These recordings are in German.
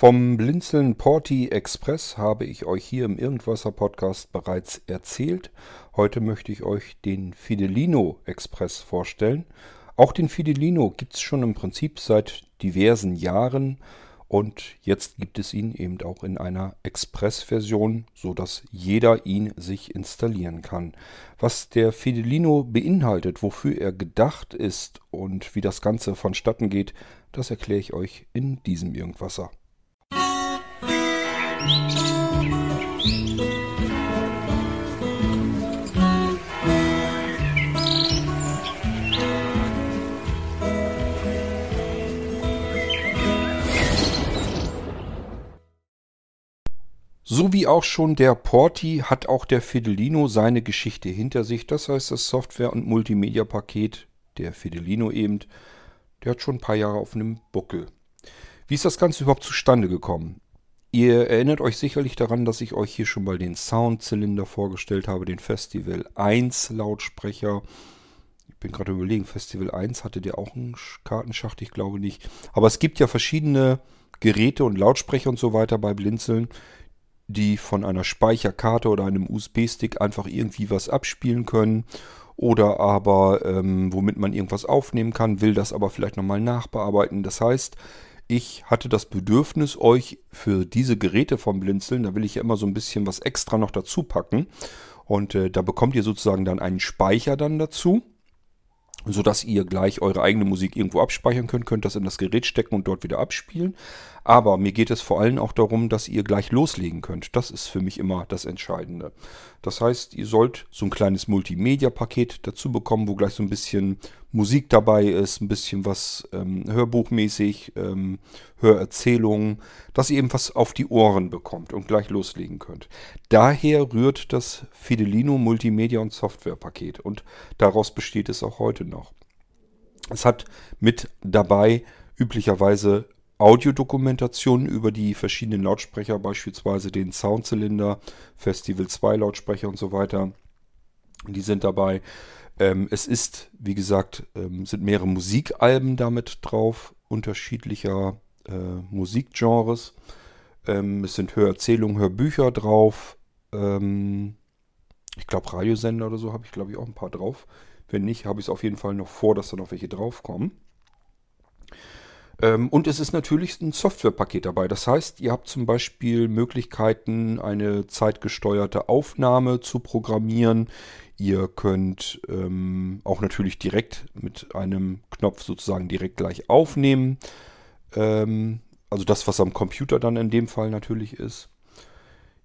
Vom Blinzeln Porti Express habe ich euch hier im Irgendwasser Podcast bereits erzählt. Heute möchte ich euch den Fidelino Express vorstellen. Auch den Fidelino gibt es schon im Prinzip seit diversen Jahren und jetzt gibt es ihn eben auch in einer Express-Version, sodass jeder ihn sich installieren kann. Was der Fidelino beinhaltet, wofür er gedacht ist und wie das Ganze vonstatten geht, das erkläre ich euch in diesem Irgendwasser. So wie auch schon der Porti hat auch der Fidelino seine Geschichte hinter sich. Das heißt, das Software- und Multimedia-Paket, der Fidelino eben, der hat schon ein paar Jahre auf einem Buckel. Wie ist das Ganze überhaupt zustande gekommen? Ihr erinnert euch sicherlich daran, dass ich euch hier schon mal den Soundzylinder vorgestellt habe, den Festival 1 Lautsprecher. Ich bin gerade überlegen, Festival 1 hatte der auch einen Kartenschacht? Ich glaube nicht. Aber es gibt ja verschiedene Geräte und Lautsprecher und so weiter bei Blinzeln, die von einer Speicherkarte oder einem USB-Stick einfach irgendwie was abspielen können oder aber ähm, womit man irgendwas aufnehmen kann, will das aber vielleicht nochmal nachbearbeiten. Das heißt, ich hatte das Bedürfnis, euch für diese Geräte vom Blinzeln, da will ich ja immer so ein bisschen was extra noch dazu packen. Und äh, da bekommt ihr sozusagen dann einen Speicher dann dazu sodass ihr gleich eure eigene Musik irgendwo abspeichern könnt, könnt das in das Gerät stecken und dort wieder abspielen. Aber mir geht es vor allem auch darum, dass ihr gleich loslegen könnt. Das ist für mich immer das Entscheidende. Das heißt, ihr sollt so ein kleines Multimedia-Paket dazu bekommen, wo gleich so ein bisschen Musik dabei ist, ein bisschen was ähm, hörbuchmäßig, ähm, Hörerzählungen, dass ihr eben was auf die Ohren bekommt und gleich loslegen könnt. Daher rührt das Fidelino Multimedia und Software Paket und daraus besteht es auch heute noch. Es hat mit dabei üblicherweise Audiodokumentationen über die verschiedenen Lautsprecher, beispielsweise den Soundzylinder, Festival 2 Lautsprecher und so weiter. Die sind dabei. Ähm, es ist, wie gesagt, ähm, sind mehrere Musikalben damit drauf, unterschiedlicher äh, Musikgenres. Ähm, es sind Hörerzählungen, Hörbücher drauf. Ähm, ich glaube, Radiosender oder so habe ich, glaube ich, auch ein paar drauf. Wenn nicht, habe ich es auf jeden Fall noch vor, dass da noch welche draufkommen. Ähm, und es ist natürlich ein Softwarepaket dabei. Das heißt, ihr habt zum Beispiel Möglichkeiten, eine zeitgesteuerte Aufnahme zu programmieren. Ihr könnt ähm, auch natürlich direkt mit einem Knopf sozusagen direkt gleich aufnehmen. Ähm, also das, was am Computer dann in dem Fall natürlich ist.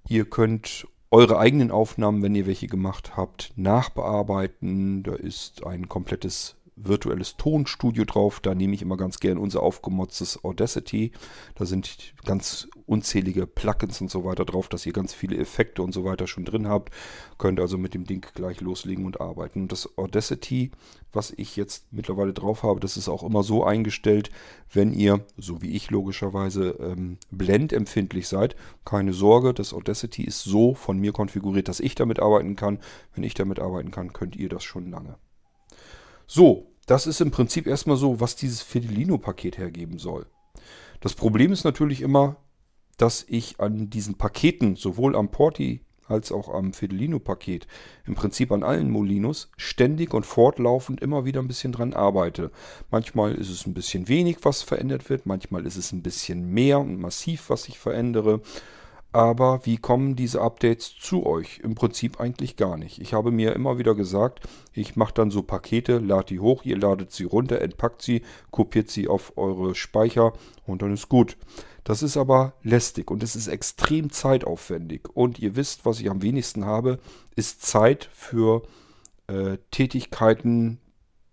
Ihr könnt eure eigenen Aufnahmen, wenn ihr welche gemacht habt, nachbearbeiten. Da ist ein komplettes virtuelles Tonstudio drauf. Da nehme ich immer ganz gern unser aufgemotztes Audacity. Da sind ganz unzählige Plugins und so weiter drauf, dass ihr ganz viele Effekte und so weiter schon drin habt. Könnt also mit dem Ding gleich loslegen und arbeiten. Und das Audacity, was ich jetzt mittlerweile drauf habe, das ist auch immer so eingestellt, wenn ihr, so wie ich logischerweise, ähm, blendempfindlich seid. Keine Sorge, das Audacity ist so von mir konfiguriert, dass ich damit arbeiten kann. Wenn ich damit arbeiten kann, könnt ihr das schon lange. So, das ist im Prinzip erstmal so, was dieses Fidelino-Paket hergeben soll. Das Problem ist natürlich immer, dass ich an diesen Paketen, sowohl am Porti als auch am Fidelino-Paket, im Prinzip an allen Molinos, ständig und fortlaufend immer wieder ein bisschen dran arbeite. Manchmal ist es ein bisschen wenig, was verändert wird, manchmal ist es ein bisschen mehr und massiv, was ich verändere. Aber wie kommen diese Updates zu euch? Im Prinzip eigentlich gar nicht. Ich habe mir immer wieder gesagt, ich mache dann so Pakete, lade die hoch, ihr ladet sie runter, entpackt sie, kopiert sie auf eure Speicher und dann ist gut. Das ist aber lästig und es ist extrem zeitaufwendig. Und ihr wisst, was ich am wenigsten habe, ist Zeit für äh, Tätigkeiten,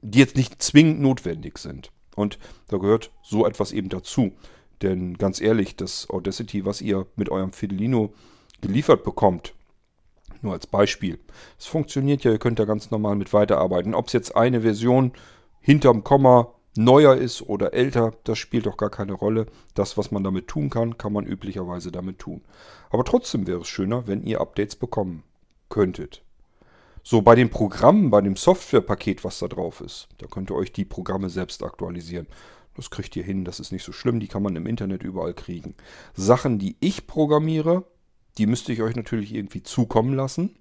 die jetzt nicht zwingend notwendig sind. Und da gehört so etwas eben dazu. Denn ganz ehrlich, das Audacity, was ihr mit eurem Fidelino geliefert bekommt, nur als Beispiel, es funktioniert ja, ihr könnt da ganz normal mit weiterarbeiten. Ob es jetzt eine Version hinterm Komma neuer ist oder älter, das spielt doch gar keine Rolle. Das, was man damit tun kann, kann man üblicherweise damit tun. Aber trotzdem wäre es schöner, wenn ihr Updates bekommen könntet. So, bei den Programmen, bei dem Softwarepaket, was da drauf ist, da könnt ihr euch die Programme selbst aktualisieren. Das kriegt ihr hin, das ist nicht so schlimm, die kann man im Internet überall kriegen. Sachen, die ich programmiere, die müsste ich euch natürlich irgendwie zukommen lassen.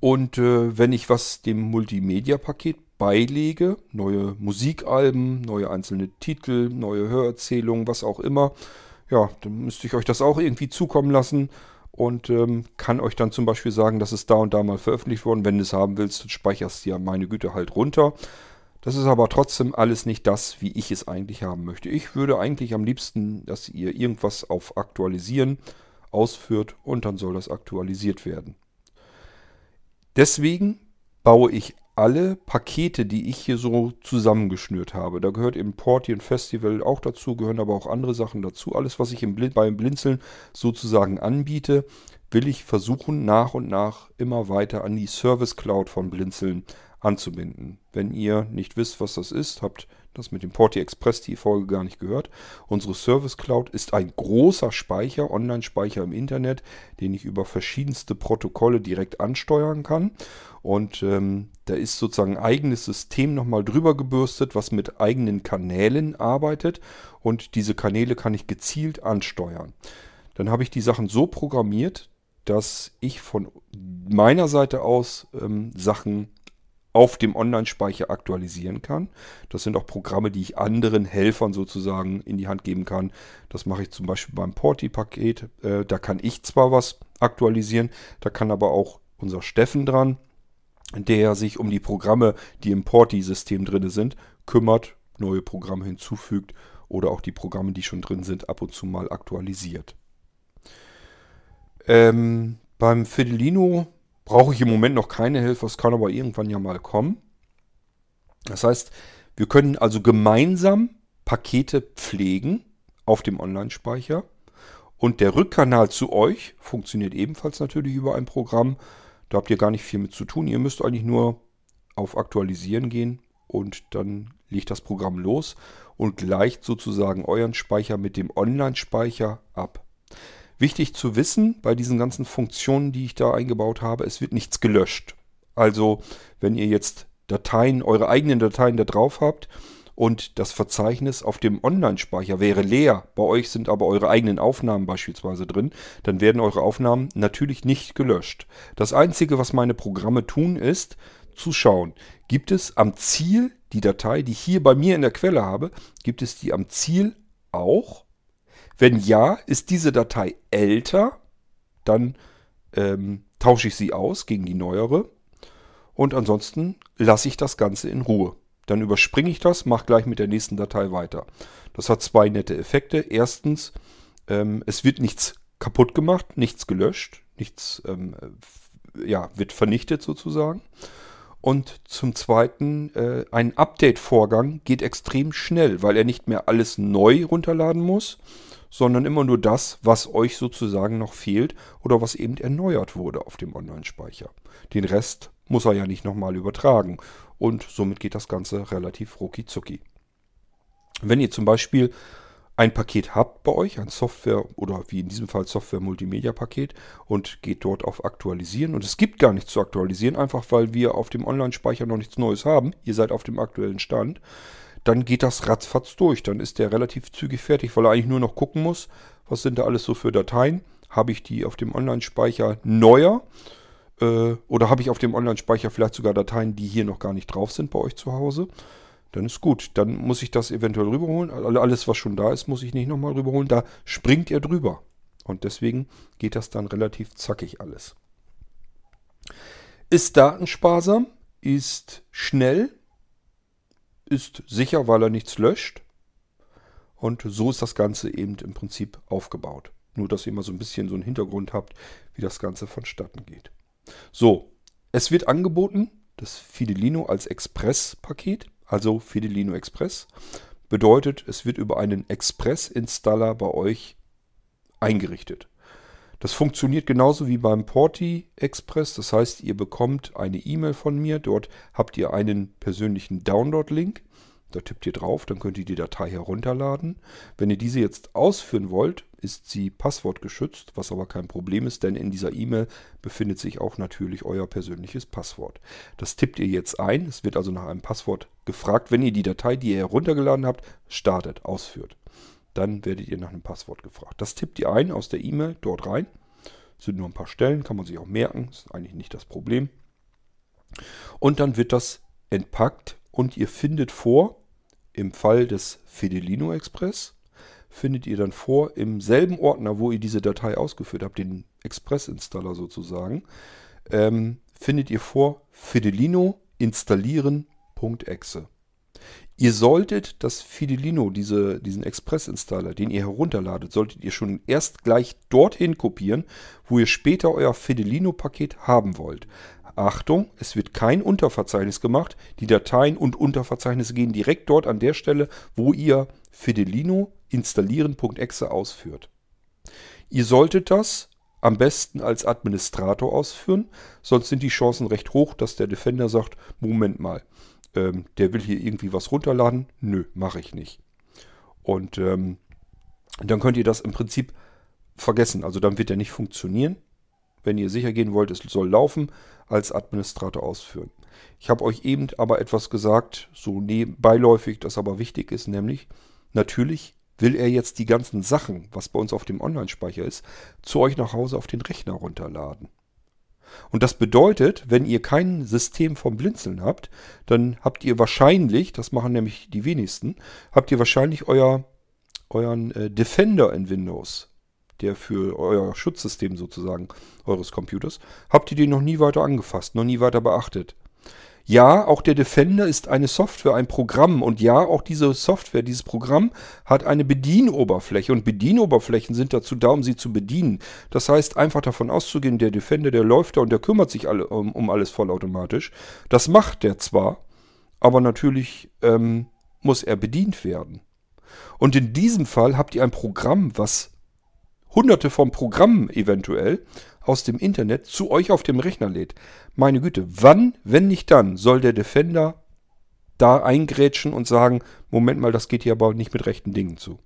Und äh, wenn ich was dem Multimedia-Paket beilege, neue Musikalben, neue einzelne Titel, neue Hörerzählungen, was auch immer, ja, dann müsste ich euch das auch irgendwie zukommen lassen und ähm, kann euch dann zum Beispiel sagen, dass es da und da mal veröffentlicht worden. Wenn du es haben willst, dann speicherst du ja meine Güte halt runter. Das ist aber trotzdem alles nicht das, wie ich es eigentlich haben möchte. Ich würde eigentlich am liebsten, dass ihr irgendwas auf Aktualisieren ausführt und dann soll das aktualisiert werden. Deswegen baue ich alle Pakete, die ich hier so zusammengeschnürt habe. Da gehört eben Portian Festival auch dazu, gehören aber auch andere Sachen dazu. Alles, was ich im Blin beim Blinzeln sozusagen anbiete, will ich versuchen, nach und nach immer weiter an die Service Cloud von Blinzeln anzubinden. Wenn ihr nicht wisst, was das ist, habt das mit dem Porti Express die Folge gar nicht gehört. Unsere Service Cloud ist ein großer Speicher, Online-Speicher im Internet, den ich über verschiedenste Protokolle direkt ansteuern kann. Und ähm, da ist sozusagen ein eigenes System nochmal drüber gebürstet, was mit eigenen Kanälen arbeitet. Und diese Kanäle kann ich gezielt ansteuern. Dann habe ich die Sachen so programmiert, dass ich von meiner Seite aus ähm, Sachen auf dem Online-Speicher aktualisieren kann. Das sind auch Programme, die ich anderen Helfern sozusagen in die Hand geben kann. Das mache ich zum Beispiel beim Porti-Paket. Äh, da kann ich zwar was aktualisieren, da kann aber auch unser Steffen dran, der sich um die Programme, die im Porti-System drin sind, kümmert, neue Programme hinzufügt oder auch die Programme, die schon drin sind, ab und zu mal aktualisiert. Ähm, beim Fidelino brauche ich im Moment noch keine Hilfe, es kann aber irgendwann ja mal kommen. Das heißt, wir können also gemeinsam Pakete pflegen auf dem Online-Speicher. Und der Rückkanal zu euch funktioniert ebenfalls natürlich über ein Programm. Da habt ihr gar nicht viel mit zu tun. Ihr müsst eigentlich nur auf Aktualisieren gehen und dann legt das Programm los und gleicht sozusagen euren Speicher mit dem Online-Speicher ab. Wichtig zu wissen bei diesen ganzen Funktionen, die ich da eingebaut habe, es wird nichts gelöscht. Also wenn ihr jetzt Dateien, eure eigenen Dateien da drauf habt und das Verzeichnis auf dem Online-Speicher wäre leer, bei euch sind aber eure eigenen Aufnahmen beispielsweise drin, dann werden eure Aufnahmen natürlich nicht gelöscht. Das Einzige, was meine Programme tun, ist zu schauen, gibt es am Ziel die Datei, die ich hier bei mir in der Quelle habe, gibt es die am Ziel auch wenn ja, ist diese Datei älter, dann ähm, tausche ich sie aus gegen die neuere. Und ansonsten lasse ich das Ganze in Ruhe. Dann überspringe ich das, mache gleich mit der nächsten Datei weiter. Das hat zwei nette Effekte. Erstens, ähm, es wird nichts kaputt gemacht, nichts gelöscht, nichts ähm, ja, wird vernichtet sozusagen. Und zum Zweiten, äh, ein Update-Vorgang geht extrem schnell, weil er nicht mehr alles neu runterladen muss, sondern immer nur das, was euch sozusagen noch fehlt oder was eben erneuert wurde auf dem Online-Speicher. Den Rest muss er ja nicht nochmal übertragen und somit geht das Ganze relativ rucki zucki. Wenn ihr zum Beispiel ein Paket habt bei euch, ein Software oder wie in diesem Fall Software-Multimedia-Paket und geht dort auf Aktualisieren und es gibt gar nichts zu aktualisieren, einfach weil wir auf dem Online-Speicher noch nichts Neues haben, ihr seid auf dem aktuellen Stand, dann geht das ratzfatz durch. Dann ist der relativ zügig fertig, weil er eigentlich nur noch gucken muss, was sind da alles so für Dateien. Habe ich die auf dem Online-Speicher neuer? Äh, oder habe ich auf dem Online-Speicher vielleicht sogar Dateien, die hier noch gar nicht drauf sind bei euch zu Hause? Dann ist gut. Dann muss ich das eventuell rüberholen. Alles, was schon da ist, muss ich nicht nochmal rüberholen. Da springt er drüber. Und deswegen geht das dann relativ zackig alles. Ist datensparsam, ist schnell, ist sicher, weil er nichts löscht. Und so ist das Ganze eben im Prinzip aufgebaut. Nur, dass ihr mal so ein bisschen so einen Hintergrund habt, wie das Ganze vonstatten geht. So, es wird angeboten, das Fidelino als Express-Paket, also Fidelino Express. Bedeutet, es wird über einen Express-Installer bei euch eingerichtet. Das funktioniert genauso wie beim Porti Express. Das heißt, ihr bekommt eine E-Mail von mir. Dort habt ihr einen persönlichen Download-Link. Da tippt ihr drauf, dann könnt ihr die Datei herunterladen. Wenn ihr diese jetzt ausführen wollt, ist sie passwortgeschützt, was aber kein Problem ist, denn in dieser E-Mail befindet sich auch natürlich euer persönliches Passwort. Das tippt ihr jetzt ein. Es wird also nach einem Passwort gefragt, wenn ihr die Datei, die ihr heruntergeladen habt, startet, ausführt. Dann werdet ihr nach einem Passwort gefragt. Das tippt ihr ein aus der E-Mail dort rein. Sind nur ein paar Stellen, kann man sich auch merken, ist eigentlich nicht das Problem. Und dann wird das entpackt und ihr findet vor, im Fall des Fidelino Express, findet ihr dann vor, im selben Ordner, wo ihr diese Datei ausgeführt habt, den Express-Installer sozusagen, ähm, findet ihr vor Fidelino installieren.exe. Ihr solltet das Fidelino, diese, diesen Express-Installer, den ihr herunterladet, solltet ihr schon erst gleich dorthin kopieren, wo ihr später euer Fidelino-Paket haben wollt. Achtung, es wird kein Unterverzeichnis gemacht. Die Dateien und Unterverzeichnisse gehen direkt dort an der Stelle, wo ihr Fidelino installieren.exe ausführt. Ihr solltet das am besten als Administrator ausführen, sonst sind die Chancen recht hoch, dass der Defender sagt, Moment mal, ähm, der will hier irgendwie was runterladen. Nö, mache ich nicht. Und ähm, dann könnt ihr das im Prinzip vergessen. Also dann wird er nicht funktionieren. Wenn ihr sicher gehen wollt, es soll laufen, als Administrator ausführen. Ich habe euch eben aber etwas gesagt, so beiläufig, das aber wichtig ist, nämlich natürlich will er jetzt die ganzen Sachen, was bei uns auf dem Online-Speicher ist, zu euch nach Hause auf den Rechner runterladen. Und das bedeutet, wenn ihr kein System vom Blinzeln habt, dann habt ihr wahrscheinlich, das machen nämlich die wenigsten, habt ihr wahrscheinlich euer, euren äh, Defender in Windows, der für euer Schutzsystem sozusagen eures Computers, habt ihr den noch nie weiter angefasst, noch nie weiter beachtet. Ja, auch der Defender ist eine Software, ein Programm. Und ja, auch diese Software, dieses Programm hat eine Bedienoberfläche. Und Bedienoberflächen sind dazu da, um sie zu bedienen. Das heißt, einfach davon auszugehen, der Defender, der läuft da und der kümmert sich alle, um, um alles vollautomatisch. Das macht der zwar, aber natürlich ähm, muss er bedient werden. Und in diesem Fall habt ihr ein Programm, was hunderte von Programmen eventuell aus dem Internet zu euch auf dem Rechner lädt. Meine Güte, wann, wenn nicht dann, soll der Defender da eingrätschen und sagen, Moment mal, das geht hier aber nicht mit rechten Dingen zu.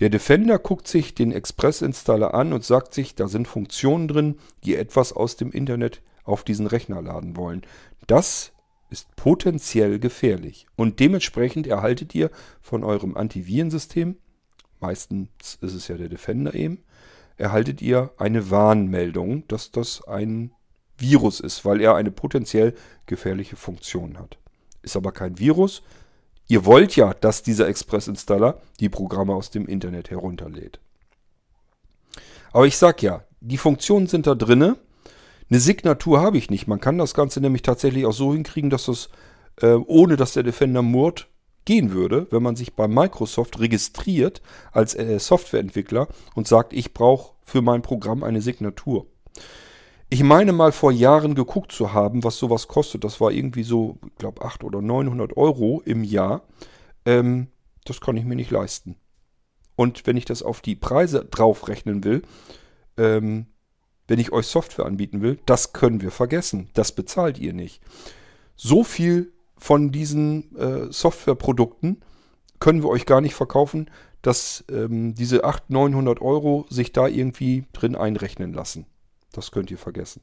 Der Defender guckt sich den Express-Installer an und sagt sich, da sind Funktionen drin, die etwas aus dem Internet auf diesen Rechner laden wollen. Das ist potenziell gefährlich. Und dementsprechend erhaltet ihr von eurem Antivirensystem, meistens ist es ja der Defender eben, erhaltet ihr eine Warnmeldung, dass das ein Virus ist, weil er eine potenziell gefährliche Funktion hat. Ist aber kein Virus. Ihr wollt ja, dass dieser Express-Installer die Programme aus dem Internet herunterlädt. Aber ich sag ja, die Funktionen sind da drinne. Eine Signatur habe ich nicht. Man kann das Ganze nämlich tatsächlich auch so hinkriegen, dass das, äh, ohne dass der Defender murrt, gehen würde, wenn man sich bei Microsoft registriert als äh, Softwareentwickler und sagt, ich brauche für mein Programm eine Signatur. Ich meine mal vor Jahren geguckt zu haben, was sowas kostet. Das war irgendwie so, ich glaube, 800 oder 900 Euro im Jahr. Ähm, das kann ich mir nicht leisten. Und wenn ich das auf die Preise draufrechnen will, ähm, wenn ich euch Software anbieten will, das können wir vergessen. Das bezahlt ihr nicht. So viel von diesen äh, Softwareprodukten können wir euch gar nicht verkaufen, dass ähm, diese 800, 900 Euro sich da irgendwie drin einrechnen lassen. Das könnt ihr vergessen.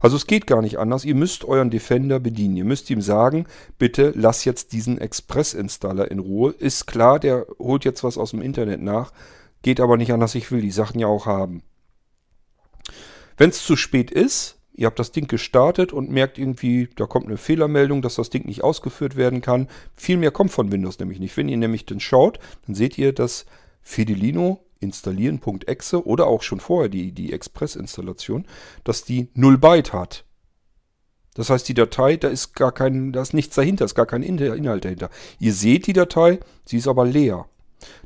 Also es geht gar nicht anders. Ihr müsst euren Defender bedienen. Ihr müsst ihm sagen, bitte lass jetzt diesen Express-Installer in Ruhe. Ist klar, der holt jetzt was aus dem Internet nach. Geht aber nicht anders. Ich will die Sachen ja auch haben. Wenn es zu spät ist, Ihr habt das Ding gestartet und merkt irgendwie, da kommt eine Fehlermeldung, dass das Ding nicht ausgeführt werden kann. Viel mehr kommt von Windows nämlich nicht. Wenn ihr nämlich dann schaut, dann seht ihr, dass Fidelino installieren.exe oder auch schon vorher die, die Express-Installation, dass die 0 Byte hat. Das heißt, die Datei, da ist gar kein, da ist nichts dahinter, ist gar kein Inhalt dahinter. Ihr seht die Datei, sie ist aber leer.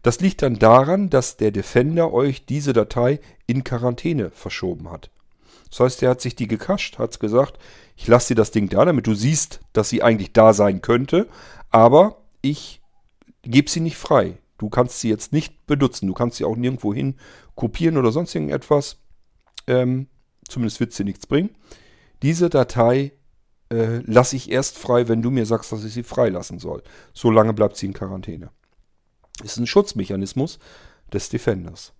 Das liegt dann daran, dass der Defender euch diese Datei in Quarantäne verschoben hat. Das heißt, er hat sich die gekascht, hat gesagt, ich lasse dir das Ding da, damit du siehst, dass sie eigentlich da sein könnte, aber ich gebe sie nicht frei. Du kannst sie jetzt nicht benutzen. Du kannst sie auch nirgendwo hin kopieren oder sonst irgendetwas. Ähm, zumindest wird sie nichts bringen. Diese Datei äh, lasse ich erst frei, wenn du mir sagst, dass ich sie freilassen soll. Solange bleibt sie in Quarantäne. Ist ein Schutzmechanismus des Defenders.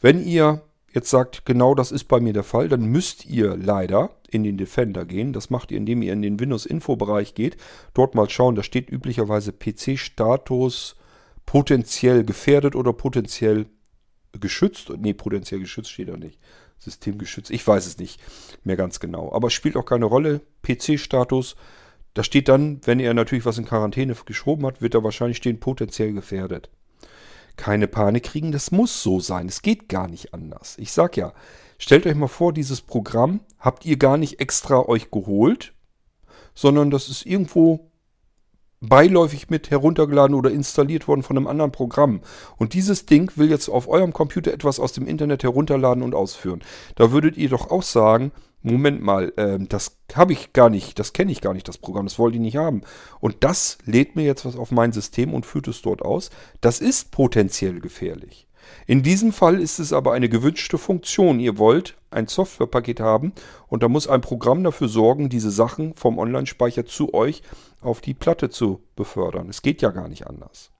Wenn ihr jetzt sagt, genau das ist bei mir der Fall, dann müsst ihr leider in den Defender gehen. Das macht ihr, indem ihr in den Windows-Info-Bereich geht. Dort mal schauen, da steht üblicherweise PC-Status potenziell gefährdet oder potenziell geschützt. Nee, potenziell geschützt steht da nicht. Systemgeschützt, ich weiß es nicht mehr ganz genau. Aber spielt auch keine Rolle. PC-Status, da steht dann, wenn er natürlich was in Quarantäne geschoben hat, wird er wahrscheinlich stehen, potenziell gefährdet. Keine Panik kriegen, das muss so sein. Es geht gar nicht anders. Ich sag ja, stellt euch mal vor, dieses Programm habt ihr gar nicht extra euch geholt, sondern das ist irgendwo beiläufig mit heruntergeladen oder installiert worden von einem anderen Programm. Und dieses Ding will jetzt auf eurem Computer etwas aus dem Internet herunterladen und ausführen. Da würdet ihr doch auch sagen, Moment mal, äh, das habe ich gar nicht, das kenne ich gar nicht, das Programm, das wollte ich nicht haben. Und das lädt mir jetzt was auf mein System und führt es dort aus. Das ist potenziell gefährlich. In diesem Fall ist es aber eine gewünschte Funktion. Ihr wollt ein Softwarepaket haben und da muss ein Programm dafür sorgen, diese Sachen vom Online-Speicher zu euch auf die Platte zu befördern. Es geht ja gar nicht anders.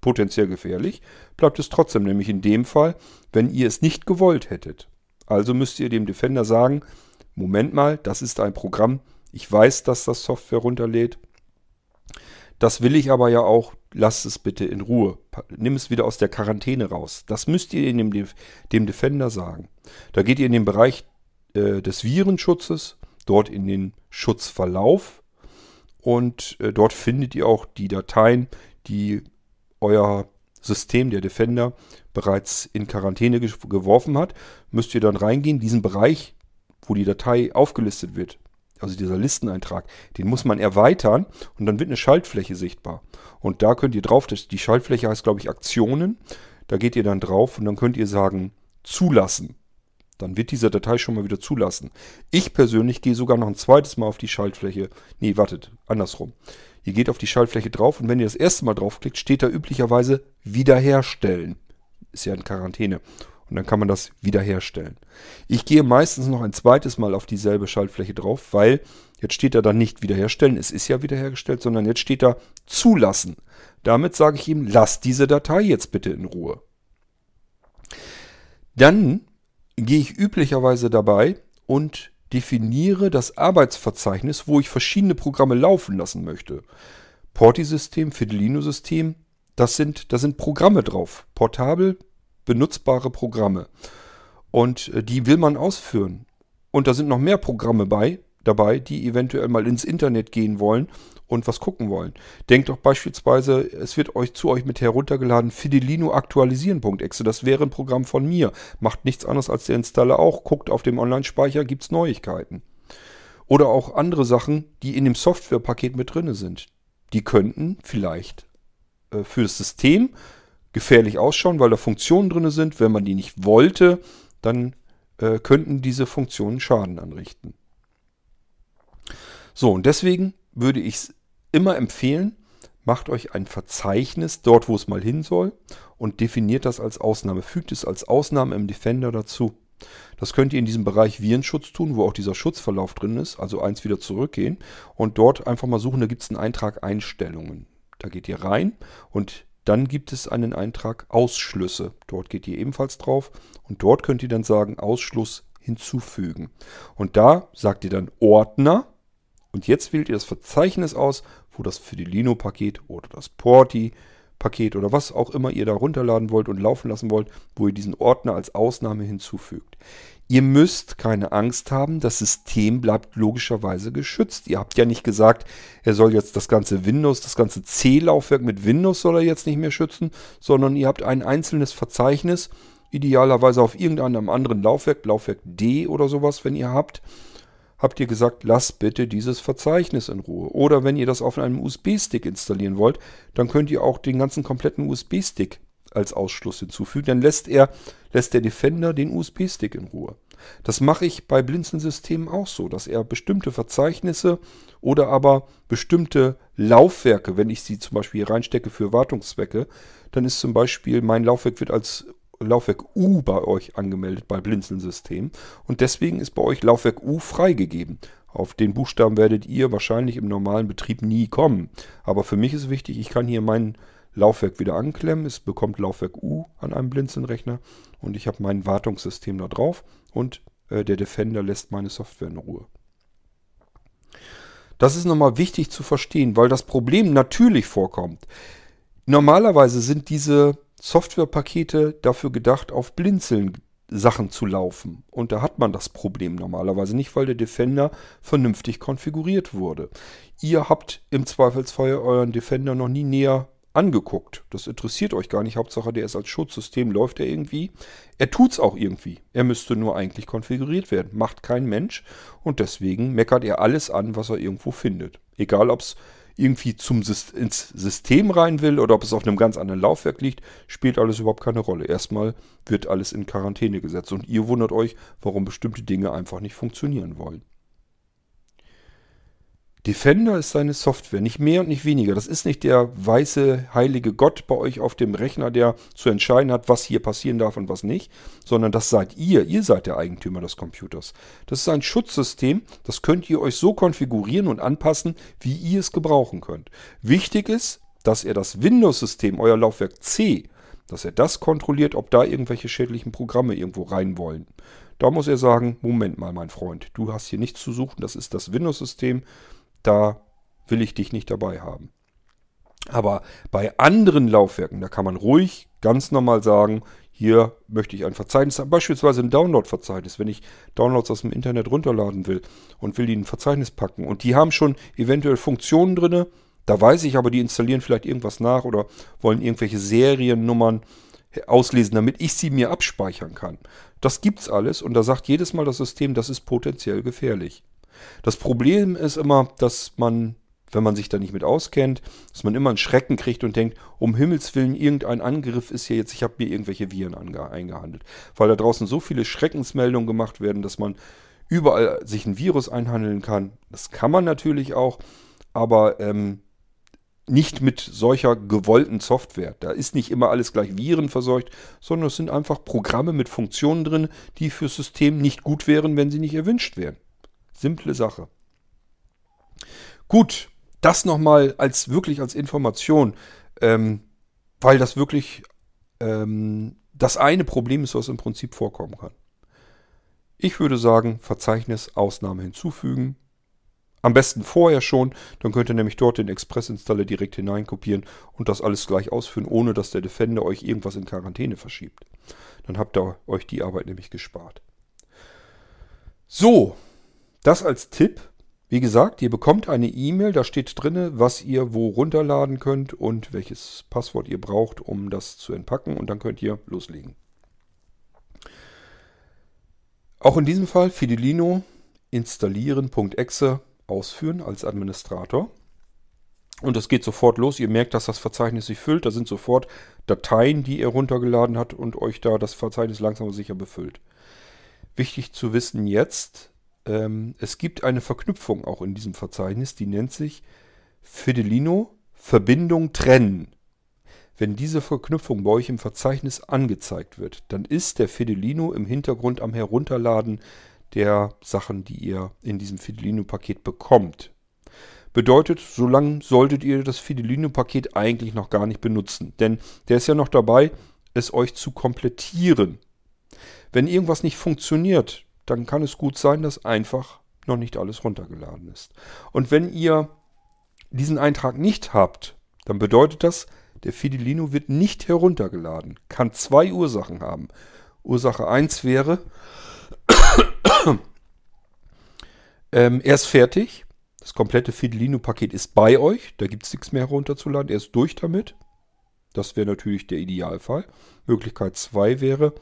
Potenziell gefährlich bleibt es trotzdem, nämlich in dem Fall, wenn ihr es nicht gewollt hättet. Also müsst ihr dem Defender sagen, Moment mal, das ist ein Programm, ich weiß, dass das Software runterlädt. Das will ich aber ja auch, lasst es bitte in Ruhe. Nimm es wieder aus der Quarantäne raus. Das müsst ihr dem, dem Defender sagen. Da geht ihr in den Bereich äh, des Virenschutzes, dort in den Schutzverlauf und äh, dort findet ihr auch die Dateien, die euer System, der Defender, bereits in Quarantäne ge geworfen hat. Müsst ihr dann reingehen, diesen Bereich, wo die Datei aufgelistet wird, also dieser Listeneintrag, den muss man erweitern und dann wird eine Schaltfläche sichtbar. Und da könnt ihr drauf, die Schaltfläche heißt, glaube ich, Aktionen. Da geht ihr dann drauf und dann könnt ihr sagen, zulassen. Dann wird diese Datei schon mal wieder zulassen. Ich persönlich gehe sogar noch ein zweites Mal auf die Schaltfläche. Nee, wartet, andersrum. Ihr geht auf die Schaltfläche drauf und wenn ihr das erste Mal draufklickt, steht da üblicherweise wiederherstellen. Ist ja in Quarantäne. Und dann kann man das wiederherstellen. Ich gehe meistens noch ein zweites Mal auf dieselbe Schaltfläche drauf, weil jetzt steht da dann nicht wiederherstellen, es ist ja wiederhergestellt, sondern jetzt steht da zulassen. Damit sage ich ihm, lass diese Datei jetzt bitte in Ruhe. Dann gehe ich üblicherweise dabei und definiere das Arbeitsverzeichnis, wo ich verschiedene Programme laufen lassen möchte. Porti-System, Fidelino-System, das sind, da sind Programme drauf. Portabel, benutzbare Programme. Und äh, die will man ausführen. Und da sind noch mehr Programme bei, dabei, die eventuell mal ins Internet gehen wollen und was gucken wollen. Denkt doch beispielsweise, es wird euch zu euch mit heruntergeladen Fidelino aktualisieren.exe. Das wäre ein Programm von mir. Macht nichts anderes als der Installer auch. Guckt auf dem Online-Speicher, gibt es Neuigkeiten. Oder auch andere Sachen, die in dem Softwarepaket mit drin sind. Die könnten vielleicht äh, für das System gefährlich ausschauen, weil da Funktionen drin sind. Wenn man die nicht wollte, dann äh, könnten diese Funktionen Schaden anrichten. So, und deswegen würde ich es immer empfehlen, macht euch ein Verzeichnis dort, wo es mal hin soll und definiert das als Ausnahme. Fügt es als Ausnahme im Defender dazu. Das könnt ihr in diesem Bereich Virenschutz tun, wo auch dieser Schutzverlauf drin ist, also eins wieder zurückgehen und dort einfach mal suchen, da gibt es einen Eintrag Einstellungen. Da geht ihr rein und dann gibt es einen Eintrag Ausschlüsse. Dort geht ihr ebenfalls drauf und dort könnt ihr dann sagen Ausschluss hinzufügen. Und da sagt ihr dann Ordner und jetzt wählt ihr das Verzeichnis aus, wo das Fidelino-Paket oder das Porti-Paket oder was auch immer ihr da runterladen wollt und laufen lassen wollt, wo ihr diesen Ordner als Ausnahme hinzufügt. Ihr müsst keine Angst haben, das System bleibt logischerweise geschützt. Ihr habt ja nicht gesagt, er soll jetzt das ganze Windows, das ganze C-Laufwerk mit Windows soll er jetzt nicht mehr schützen, sondern ihr habt ein einzelnes Verzeichnis, idealerweise auf irgendeinem anderen Laufwerk, Laufwerk D oder sowas, wenn ihr habt habt ihr gesagt, lasst bitte dieses Verzeichnis in Ruhe. Oder wenn ihr das auf einem USB-Stick installieren wollt, dann könnt ihr auch den ganzen kompletten USB-Stick als Ausschluss hinzufügen. Dann lässt er, lässt der Defender den USB-Stick in Ruhe. Das mache ich bei Blinzeln-Systemen auch so, dass er bestimmte Verzeichnisse oder aber bestimmte Laufwerke, wenn ich sie zum Beispiel reinstecke für Wartungszwecke, dann ist zum Beispiel mein Laufwerk wird als Laufwerk U bei euch angemeldet bei Blinzeln-System und deswegen ist bei euch Laufwerk U freigegeben. Auf den Buchstaben werdet ihr wahrscheinlich im normalen Betrieb nie kommen. Aber für mich ist wichtig, ich kann hier mein Laufwerk wieder anklemmen. Es bekommt Laufwerk U an einem Blinzeln-Rechner und ich habe mein Wartungssystem da drauf und äh, der Defender lässt meine Software in Ruhe. Das ist nochmal wichtig zu verstehen, weil das Problem natürlich vorkommt. Normalerweise sind diese Softwarepakete dafür gedacht, auf Blinzeln Sachen zu laufen. Und da hat man das Problem normalerweise nicht, weil der Defender vernünftig konfiguriert wurde. Ihr habt im Zweifelsfall euren Defender noch nie näher angeguckt. Das interessiert euch gar nicht. Hauptsache, der ist als Schutzsystem, läuft er irgendwie. Er tut es auch irgendwie. Er müsste nur eigentlich konfiguriert werden. Macht kein Mensch. Und deswegen meckert er alles an, was er irgendwo findet. Egal, ob es irgendwie zum, ins System rein will oder ob es auf einem ganz anderen Laufwerk liegt, spielt alles überhaupt keine Rolle. Erstmal wird alles in Quarantäne gesetzt und ihr wundert euch, warum bestimmte Dinge einfach nicht funktionieren wollen. Defender ist seine Software, nicht mehr und nicht weniger. Das ist nicht der weiße, heilige Gott bei euch auf dem Rechner, der zu entscheiden hat, was hier passieren darf und was nicht, sondern das seid ihr. Ihr seid der Eigentümer des Computers. Das ist ein Schutzsystem, das könnt ihr euch so konfigurieren und anpassen, wie ihr es gebrauchen könnt. Wichtig ist, dass ihr das Windows-System, euer Laufwerk C, dass er das kontrolliert, ob da irgendwelche schädlichen Programme irgendwo rein wollen. Da muss er sagen, Moment mal, mein Freund, du hast hier nichts zu suchen, das ist das Windows-System da will ich dich nicht dabei haben. Aber bei anderen Laufwerken, da kann man ruhig ganz normal sagen, hier möchte ich ein Verzeichnis haben, beispielsweise ein Download-Verzeichnis, wenn ich Downloads aus dem Internet runterladen will und will die in ein Verzeichnis packen. Und die haben schon eventuell Funktionen drin, da weiß ich aber, die installieren vielleicht irgendwas nach oder wollen irgendwelche Seriennummern auslesen, damit ich sie mir abspeichern kann. Das gibt's alles und da sagt jedes Mal das System, das ist potenziell gefährlich. Das Problem ist immer, dass man, wenn man sich da nicht mit auskennt, dass man immer einen Schrecken kriegt und denkt, um Himmels Willen, irgendein Angriff ist hier jetzt, ich habe mir irgendwelche Viren eingehandelt. Weil da draußen so viele Schreckensmeldungen gemacht werden, dass man überall sich ein Virus einhandeln kann. Das kann man natürlich auch, aber ähm, nicht mit solcher gewollten Software. Da ist nicht immer alles gleich Viren verseucht, sondern es sind einfach Programme mit Funktionen drin, die fürs System nicht gut wären, wenn sie nicht erwünscht wären. Simple Sache. Gut, das nochmal als wirklich als Information, ähm, weil das wirklich ähm, das eine Problem ist, was im Prinzip vorkommen kann. Ich würde sagen, Verzeichnis Ausnahme hinzufügen. Am besten vorher schon, dann könnt ihr nämlich dort den Express-Installer direkt hineinkopieren und das alles gleich ausführen, ohne dass der Defender euch irgendwas in Quarantäne verschiebt. Dann habt ihr euch die Arbeit nämlich gespart. So, das als Tipp. Wie gesagt, ihr bekommt eine E-Mail, da steht drin, was ihr wo runterladen könnt und welches Passwort ihr braucht, um das zu entpacken und dann könnt ihr loslegen. Auch in diesem Fall Fidelino installieren.exe ausführen als Administrator. Und es geht sofort los. Ihr merkt, dass das Verzeichnis sich füllt. Da sind sofort Dateien, die ihr runtergeladen habt und euch da das Verzeichnis langsam aber sicher befüllt. Wichtig zu wissen jetzt, ähm, es gibt eine Verknüpfung auch in diesem Verzeichnis, die nennt sich Fidelino Verbindung trennen. Wenn diese Verknüpfung bei euch im Verzeichnis angezeigt wird, dann ist der Fidelino im Hintergrund am Herunterladen der Sachen, die ihr in diesem Fidelino-Paket bekommt. Bedeutet, solange solltet ihr das Fidelino-Paket eigentlich noch gar nicht benutzen, denn der ist ja noch dabei, es euch zu komplettieren. Wenn irgendwas nicht funktioniert, dann kann es gut sein, dass einfach noch nicht alles runtergeladen ist. Und wenn ihr diesen Eintrag nicht habt, dann bedeutet das, der Fidelino wird nicht heruntergeladen. Kann zwei Ursachen haben. Ursache 1 wäre, ähm, er ist fertig. Das komplette Fidelino-Paket ist bei euch. Da gibt es nichts mehr herunterzuladen. Er ist durch damit. Das wäre natürlich der Idealfall. Möglichkeit 2 wäre,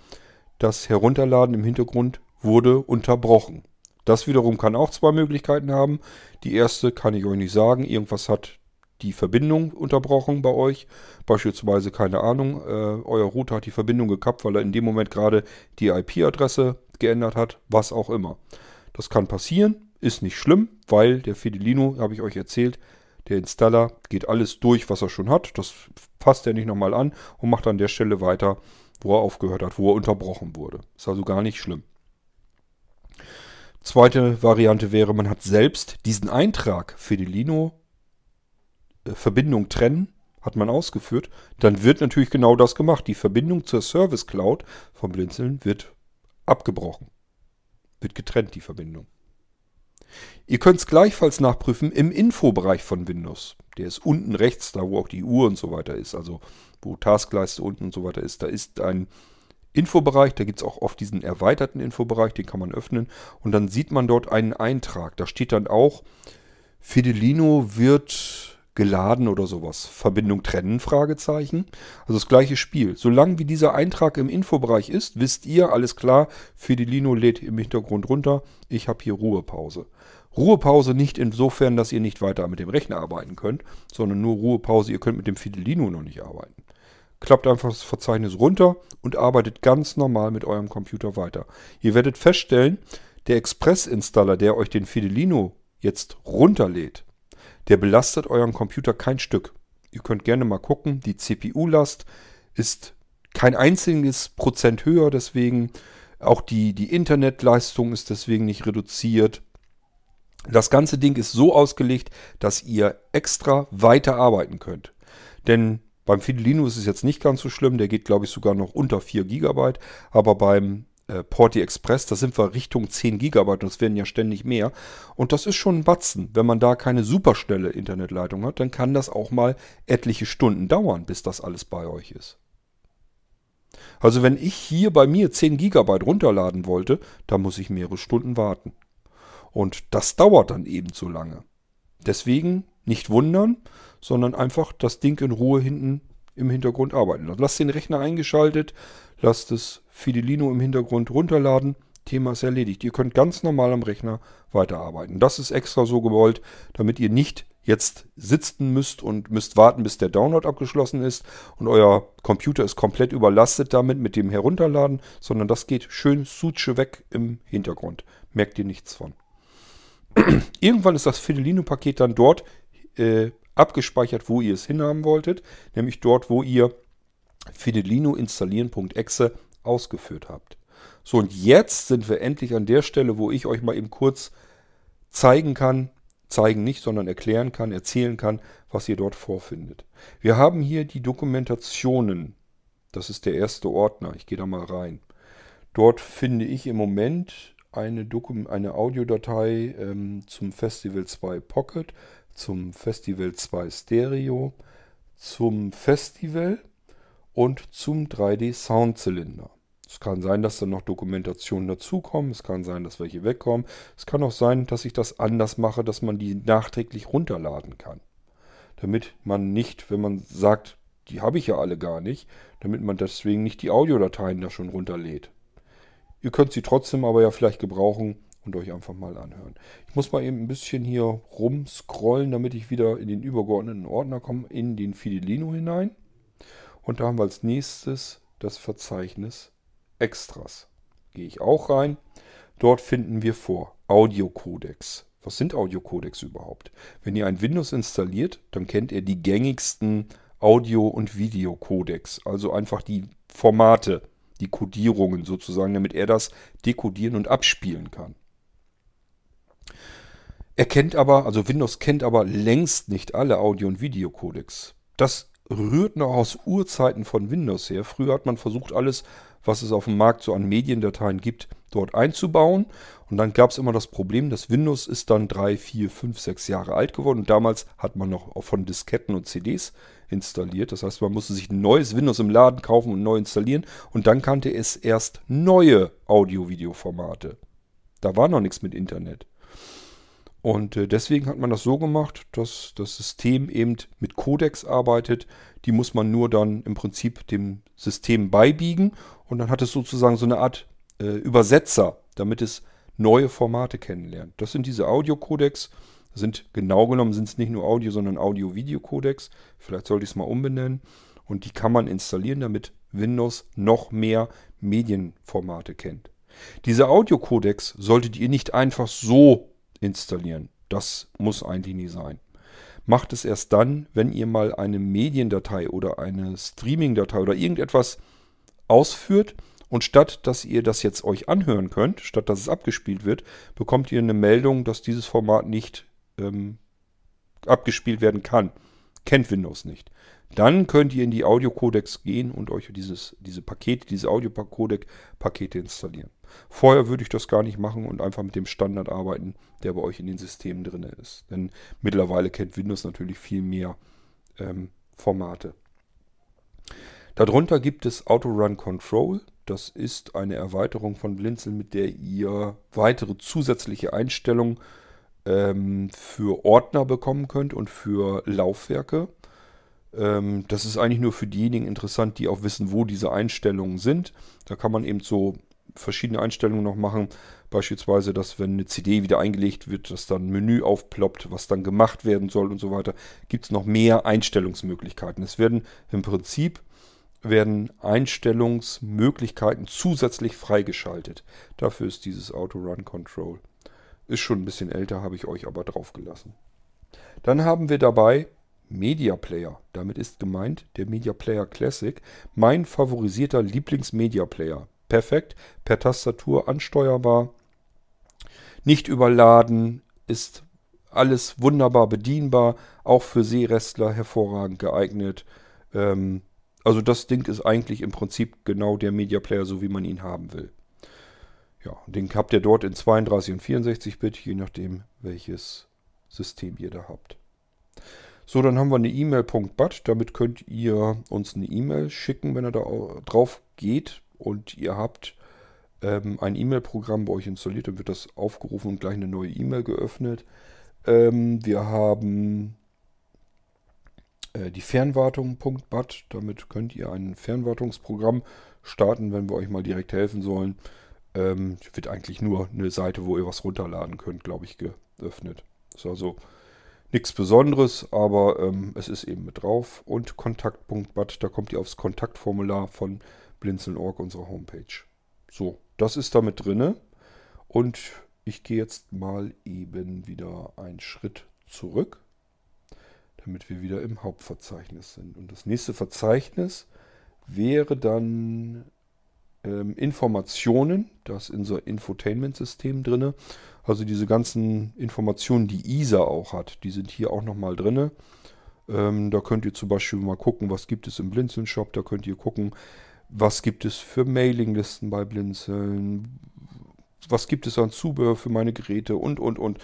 das Herunterladen im Hintergrund wurde unterbrochen. Das wiederum kann auch zwei Möglichkeiten haben. Die erste kann ich euch nicht sagen. Irgendwas hat die Verbindung unterbrochen bei euch. Beispielsweise, keine Ahnung, äh, euer Router hat die Verbindung gekappt, weil er in dem Moment gerade die IP-Adresse geändert hat. Was auch immer. Das kann passieren, ist nicht schlimm, weil der Fidelino, habe ich euch erzählt, der Installer geht alles durch, was er schon hat. Das fasst er nicht nochmal an und macht an der Stelle weiter, wo er aufgehört hat, wo er unterbrochen wurde. Ist also gar nicht schlimm. Zweite Variante wäre, man hat selbst diesen Eintrag Fidelino äh, Verbindung trennen, hat man ausgeführt. Dann wird natürlich genau das gemacht. Die Verbindung zur Service Cloud vom Blinzeln wird abgebrochen. Wird getrennt, die Verbindung. Ihr könnt es gleichfalls nachprüfen im Infobereich von Windows. Der ist unten rechts, da wo auch die Uhr und so weiter ist. Also wo Taskleiste unten und so weiter ist. Da ist ein Infobereich, da gibt es auch oft diesen erweiterten Infobereich, den kann man öffnen. Und dann sieht man dort einen Eintrag. Da steht dann auch, Fidelino wird geladen oder sowas. Verbindung trennen, Fragezeichen. Also das gleiche Spiel. Solange wie dieser Eintrag im Infobereich ist, wisst ihr, alles klar, Fidelino lädt im Hintergrund runter. Ich habe hier Ruhepause. Ruhepause nicht insofern, dass ihr nicht weiter mit dem Rechner arbeiten könnt, sondern nur Ruhepause, ihr könnt mit dem Fidelino noch nicht arbeiten. Klappt einfach das Verzeichnis runter und arbeitet ganz normal mit eurem Computer weiter. Ihr werdet feststellen, der Express-Installer, der euch den Fidelino jetzt runterlädt, der belastet euren Computer kein Stück. Ihr könnt gerne mal gucken, die CPU-Last ist kein einziges Prozent höher, deswegen auch die, die Internetleistung ist deswegen nicht reduziert. Das ganze Ding ist so ausgelegt, dass ihr extra weiter arbeiten könnt. Denn beim Fidelino ist es jetzt nicht ganz so schlimm, der geht glaube ich sogar noch unter 4 GB, aber beim äh, Porti Express, da sind wir Richtung 10 GB und es werden ja ständig mehr. Und das ist schon ein Batzen. Wenn man da keine superschnelle Internetleitung hat, dann kann das auch mal etliche Stunden dauern, bis das alles bei euch ist. Also wenn ich hier bei mir 10 GB runterladen wollte, dann muss ich mehrere Stunden warten. Und das dauert dann eben so lange. Deswegen nicht wundern, sondern einfach das Ding in Ruhe hinten im Hintergrund arbeiten. Lasst den Rechner eingeschaltet, lasst das Fidelino im Hintergrund runterladen. Thema ist erledigt. Ihr könnt ganz normal am Rechner weiterarbeiten. Das ist extra so gewollt, damit ihr nicht jetzt sitzen müsst und müsst warten, bis der Download abgeschlossen ist und euer Computer ist komplett überlastet damit mit dem Herunterladen, sondern das geht schön sutsche weg im Hintergrund. Merkt ihr nichts von. Irgendwann ist das Fidelino-Paket dann dort äh, abgespeichert, wo ihr es hinhaben wolltet, nämlich dort, wo ihr Fidelino installieren.exe ausgeführt habt. So, und jetzt sind wir endlich an der Stelle, wo ich euch mal eben kurz zeigen kann, zeigen nicht, sondern erklären kann, erzählen kann, was ihr dort vorfindet. Wir haben hier die Dokumentationen. Das ist der erste Ordner. Ich gehe da mal rein. Dort finde ich im Moment eine, eine Audiodatei ähm, zum Festival 2 Pocket, zum Festival 2 Stereo, zum Festival und zum 3D Soundzylinder. Es kann sein, dass dann noch Dokumentationen dazukommen. Es kann sein, dass welche wegkommen. Es kann auch sein, dass ich das anders mache, dass man die nachträglich runterladen kann. Damit man nicht, wenn man sagt, die habe ich ja alle gar nicht, damit man deswegen nicht die Audiodateien da schon runterlädt. Ihr könnt sie trotzdem aber ja vielleicht gebrauchen, und euch einfach mal anhören. Ich muss mal eben ein bisschen hier rumscrollen, damit ich wieder in den übergeordneten Ordner komme, in den Fidelino hinein. Und da haben wir als nächstes das Verzeichnis Extras. Gehe ich auch rein. Dort finden wir vor Audiocodex. Was sind Audiocodex überhaupt? Wenn ihr ein Windows installiert, dann kennt ihr die gängigsten Audio- und Videocodex. Also einfach die Formate, die Codierungen sozusagen, damit er das dekodieren und abspielen kann. Er kennt aber, also Windows kennt aber längst nicht alle Audio- und Videocodecs. Das rührt noch aus Urzeiten von Windows her. Früher hat man versucht, alles, was es auf dem Markt so an Mediendateien gibt, dort einzubauen. Und dann gab es immer das Problem, dass Windows ist dann drei, vier, fünf, sechs Jahre alt geworden. Und damals hat man noch von Disketten und CDs installiert. Das heißt, man musste sich ein neues Windows im Laden kaufen und neu installieren. Und dann kannte es erst neue Audio-Video-Formate. Da war noch nichts mit Internet. Und äh, deswegen hat man das so gemacht, dass das System eben mit Codecs arbeitet. Die muss man nur dann im Prinzip dem System beibiegen und dann hat es sozusagen so eine Art äh, Übersetzer, damit es neue Formate kennenlernt. Das sind diese Audio-Codecs. Sind genau genommen sind es nicht nur Audio, sondern Audio-Video-Codecs. Vielleicht sollte ich es mal umbenennen. Und die kann man installieren, damit Windows noch mehr Medienformate kennt. Diese Audio-Codecs solltet ihr nicht einfach so installieren. Das muss eigentlich nie sein. Macht es erst dann, wenn ihr mal eine Mediendatei oder eine Streaming-Datei oder irgendetwas ausführt Und statt dass ihr das jetzt euch anhören könnt, statt dass es abgespielt wird, bekommt ihr eine Meldung, dass dieses Format nicht ähm, abgespielt werden kann. Kennt Windows nicht. Dann könnt ihr in die Audio-Codecs gehen und euch dieses, diese Pakete, diese Audio-Codec-Pakete installieren. Vorher würde ich das gar nicht machen und einfach mit dem Standard arbeiten, der bei euch in den Systemen drin ist. Denn mittlerweile kennt Windows natürlich viel mehr ähm, Formate. Darunter gibt es Autorun Control. Das ist eine Erweiterung von Blinzeln, mit der ihr weitere zusätzliche Einstellungen ähm, für Ordner bekommen könnt und für Laufwerke. Ähm, das ist eigentlich nur für diejenigen interessant, die auch wissen, wo diese Einstellungen sind. Da kann man eben so verschiedene Einstellungen noch machen. Beispielsweise, dass wenn eine CD wieder eingelegt wird, dass dann ein Menü aufploppt, was dann gemacht werden soll und so weiter. Gibt es noch mehr Einstellungsmöglichkeiten. Es werden im Prinzip werden Einstellungsmöglichkeiten zusätzlich freigeschaltet. Dafür ist dieses Auto Run Control. Ist schon ein bisschen älter, habe ich euch aber drauf gelassen. Dann haben wir dabei Media Player. Damit ist gemeint der Media Player Classic, mein favorisierter Lieblings-Media Player. Perfekt, per Tastatur ansteuerbar, nicht überladen, ist alles wunderbar bedienbar, auch für Seerestler hervorragend geeignet. Ähm, also das Ding ist eigentlich im Prinzip genau der Media Player, so wie man ihn haben will. Ja, den habt ihr dort in 32 und 64 Bit, je nachdem welches System ihr da habt. So, dann haben wir eine E-Mail.bat. Damit könnt ihr uns eine E-Mail schicken, wenn ihr da drauf geht und ihr habt ähm, ein E-Mail-Programm bei euch installiert, dann wird das aufgerufen und gleich eine neue E-Mail geöffnet. Ähm, wir haben äh, die Fernwartung.bat. Damit könnt ihr ein Fernwartungsprogramm starten, wenn wir euch mal direkt helfen sollen. Ähm, wird eigentlich nur eine Seite, wo ihr was runterladen könnt, glaube ich, geöffnet. Ist also nichts Besonderes, aber ähm, es ist eben mit drauf. Und Kontakt.bat, da kommt ihr aufs Kontaktformular von blinzeln.org, unserer Homepage. So, das ist damit drinne. Und ich gehe jetzt mal eben wieder einen Schritt zurück, damit wir wieder im Hauptverzeichnis sind. Und das nächste Verzeichnis wäre dann ähm, Informationen, das ist so Infotainment-System drin. Also diese ganzen Informationen, die ISA auch hat, die sind hier auch nochmal drin. Ähm, da könnt ihr zum Beispiel mal gucken, was gibt es im Blinzeln-Shop. Da könnt ihr gucken, was gibt es für Mailinglisten bei Blinzeln, was gibt es an Zubehör für meine Geräte und, und, und.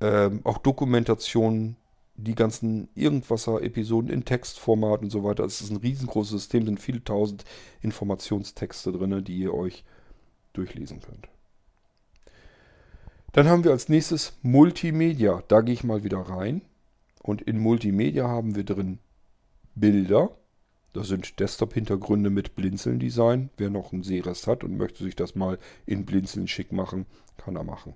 Ähm, auch Dokumentationen die ganzen Irgendwasser-Episoden in Textformat und so weiter. Es ist ein riesengroßes System, sind viele tausend Informationstexte drin, die ihr euch durchlesen könnt. Dann haben wir als nächstes Multimedia. Da gehe ich mal wieder rein. Und in Multimedia haben wir drin Bilder. Das sind Desktop-Hintergründe mit Blinzeln-Design. Wer noch einen Seerest hat und möchte sich das mal in Blinzeln schick machen, kann er machen.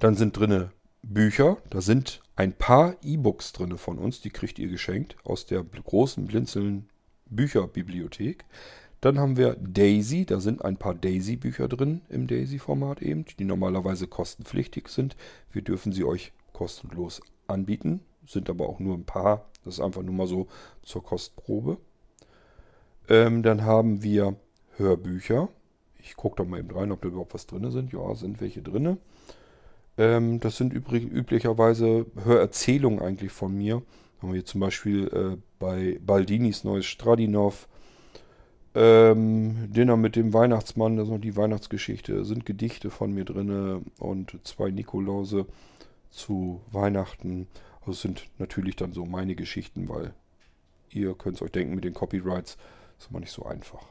Dann sind drin Bücher. Da sind ein paar E-Books drin von uns, die kriegt ihr geschenkt aus der großen Blinzeln Bücherbibliothek. Dann haben wir Daisy, da sind ein paar Daisy-Bücher drin im Daisy-Format eben, die normalerweise kostenpflichtig sind. Wir dürfen sie euch kostenlos anbieten, sind aber auch nur ein paar. Das ist einfach nur mal so zur Kostprobe. Ähm, dann haben wir Hörbücher. Ich gucke da mal eben rein, ob da überhaupt was drin sind. Ja, sind welche drin. Ähm, das sind übrig, üblicherweise Hörerzählungen eigentlich von mir. Haben wir hier zum Beispiel äh, bei Baldinis neues Stradinov. Ähm, Dinner mit dem Weihnachtsmann, das ist noch die Weihnachtsgeschichte. Sind Gedichte von mir drin und zwei Nikolause zu Weihnachten. Also sind natürlich dann so meine Geschichten, weil ihr könnt es euch denken, mit den Copyrights ist immer nicht so einfach.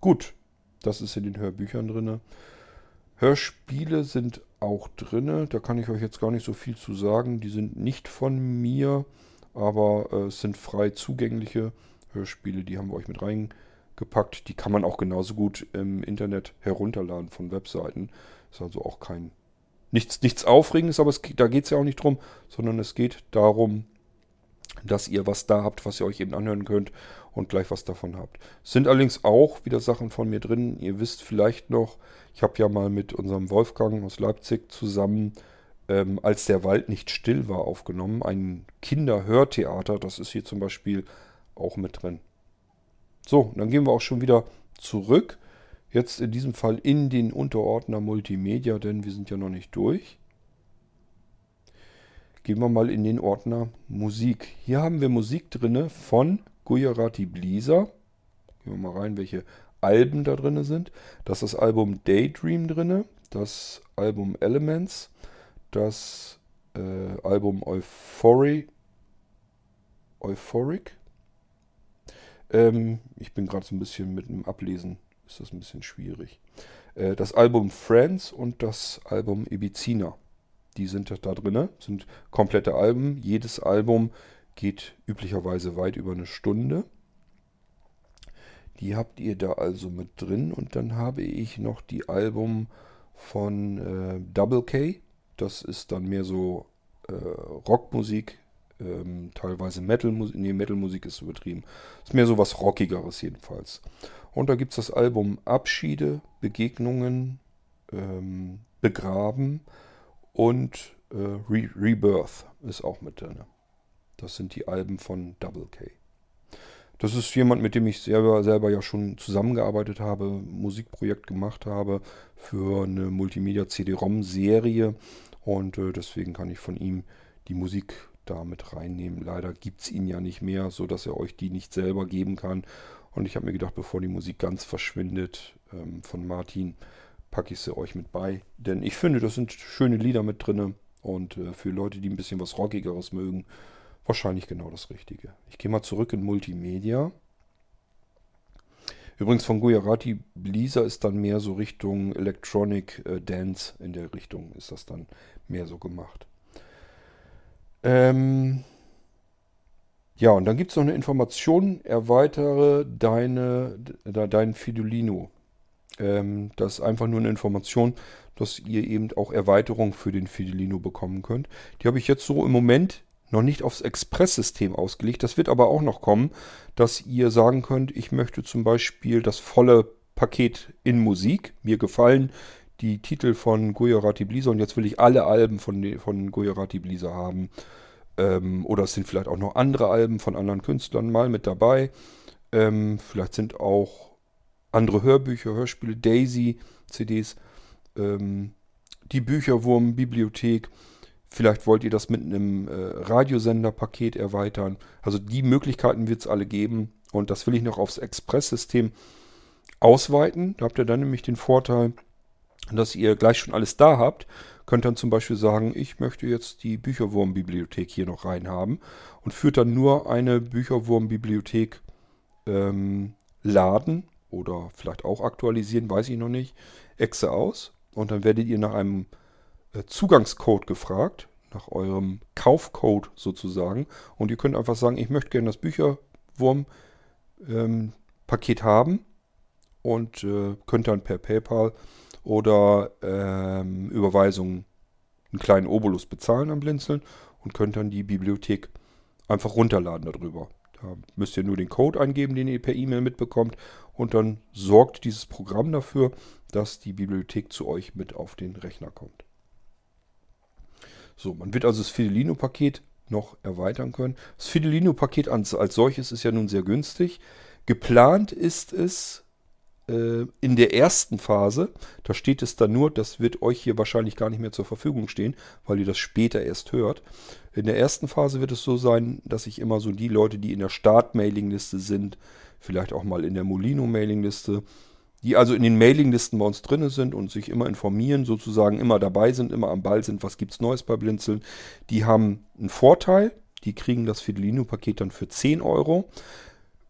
Gut, das ist in den Hörbüchern drin. Hörspiele sind auch drin. Da kann ich euch jetzt gar nicht so viel zu sagen. Die sind nicht von mir, aber äh, es sind frei zugängliche Hörspiele. Die haben wir euch mit reingepackt. Die kann man auch genauso gut im Internet herunterladen von Webseiten. Ist also auch kein nichts, nichts Aufregendes, aber es, da geht es ja auch nicht drum, sondern es geht darum, dass ihr was da habt, was ihr euch eben anhören könnt und gleich was davon habt. Es sind allerdings auch wieder Sachen von mir drin. Ihr wisst vielleicht noch, ich habe ja mal mit unserem Wolfgang aus Leipzig zusammen, ähm, als der Wald nicht still war, aufgenommen. Ein Kinderhörtheater, das ist hier zum Beispiel auch mit drin. So, dann gehen wir auch schon wieder zurück. Jetzt in diesem Fall in den Unterordner Multimedia, denn wir sind ja noch nicht durch. Gehen wir mal in den Ordner Musik. Hier haben wir Musik drin von Gujarati Blisa. Gehen wir mal rein, welche Alben da drin sind. Das ist das Album Daydream drin, das Album Elements, das äh, Album Euphoria, Euphoric. Ähm, ich bin gerade so ein bisschen mit dem Ablesen, ist das ein bisschen schwierig. Äh, das Album Friends und das Album Ibizina. Die sind da drin, sind komplette Alben. Jedes Album geht üblicherweise weit über eine Stunde. Die habt ihr da also mit drin. Und dann habe ich noch die Album von äh, Double K. Das ist dann mehr so äh, Rockmusik, ähm, teilweise Metal-Musik. Nee, Metal-Musik ist übertrieben. Ist mehr so was Rockigeres jedenfalls. Und da gibt es das Album Abschiede, Begegnungen, ähm, Begraben und äh, Re Rebirth ist auch mit drin. Das sind die Alben von Double K. Das ist jemand, mit dem ich selber, selber ja schon zusammengearbeitet habe, Musikprojekt gemacht habe für eine Multimedia-CD-ROM-Serie. Und äh, deswegen kann ich von ihm die Musik da mit reinnehmen. Leider gibt es ihn ja nicht mehr, sodass er euch die nicht selber geben kann. Und ich habe mir gedacht, bevor die Musik ganz verschwindet ähm, von Martin, packe ich sie euch mit bei. Denn ich finde, das sind schöne Lieder mit drin. Und äh, für Leute, die ein bisschen was Rockigeres mögen, wahrscheinlich genau das Richtige. Ich gehe mal zurück in Multimedia. Übrigens von Gujarati Blisa ist dann mehr so Richtung Electronic äh, Dance in der Richtung ist das dann mehr so gemacht. Ähm ja, und dann gibt es noch eine Information, erweitere deine, de, dein Fidolino. Ähm, das ist einfach nur eine Information, dass ihr eben auch Erweiterung für den Fidelino bekommen könnt. Die habe ich jetzt so im Moment noch nicht aufs Express-System ausgelegt. Das wird aber auch noch kommen, dass ihr sagen könnt, ich möchte zum Beispiel das volle Paket in Musik. Mir gefallen die Titel von Gujarati Blisa und jetzt will ich alle Alben von, von Gujarati Blisa haben. Ähm, oder es sind vielleicht auch noch andere Alben von anderen Künstlern mal mit dabei. Ähm, vielleicht sind auch andere Hörbücher, Hörspiele, Daisy, CDs, ähm, die Bücherwurm-Bibliothek. Vielleicht wollt ihr das mit einem äh, Radiosender-Paket erweitern. Also die Möglichkeiten wird es alle geben. Und das will ich noch aufs Express-System ausweiten. Da habt ihr dann nämlich den Vorteil, dass ihr gleich schon alles da habt. Könnt dann zum Beispiel sagen, ich möchte jetzt die Bücherwurm-Bibliothek hier noch reinhaben und führt dann nur eine Bücherwurm-Bibliothek ähm, laden oder vielleicht auch aktualisieren, weiß ich noch nicht, Exe aus. Und dann werdet ihr nach einem äh, Zugangscode gefragt, nach eurem Kaufcode sozusagen. Und ihr könnt einfach sagen, ich möchte gerne das Bücherwurm-Paket ähm, haben und äh, könnt dann per PayPal oder ähm, Überweisung einen kleinen Obolus bezahlen am Blinzeln und könnt dann die Bibliothek einfach runterladen darüber. Da müsst ihr nur den Code eingeben, den ihr per E-Mail mitbekommt und dann sorgt dieses Programm dafür, dass die Bibliothek zu euch mit auf den Rechner kommt. So, man wird also das Fidelino-Paket noch erweitern können. Das Fidelino-Paket als, als solches ist ja nun sehr günstig. Geplant ist es äh, in der ersten Phase, da steht es dann nur, das wird euch hier wahrscheinlich gar nicht mehr zur Verfügung stehen, weil ihr das später erst hört. In der ersten Phase wird es so sein, dass ich immer so die Leute, die in der Start-Mailing-Liste sind, vielleicht auch mal in der Molino-Mailing-Liste, die also in den Mailinglisten bei uns drin sind und sich immer informieren, sozusagen immer dabei sind, immer am Ball sind, was gibt es Neues bei Blinzeln, die haben einen Vorteil, die kriegen das Fidelino-Paket dann für 10 Euro.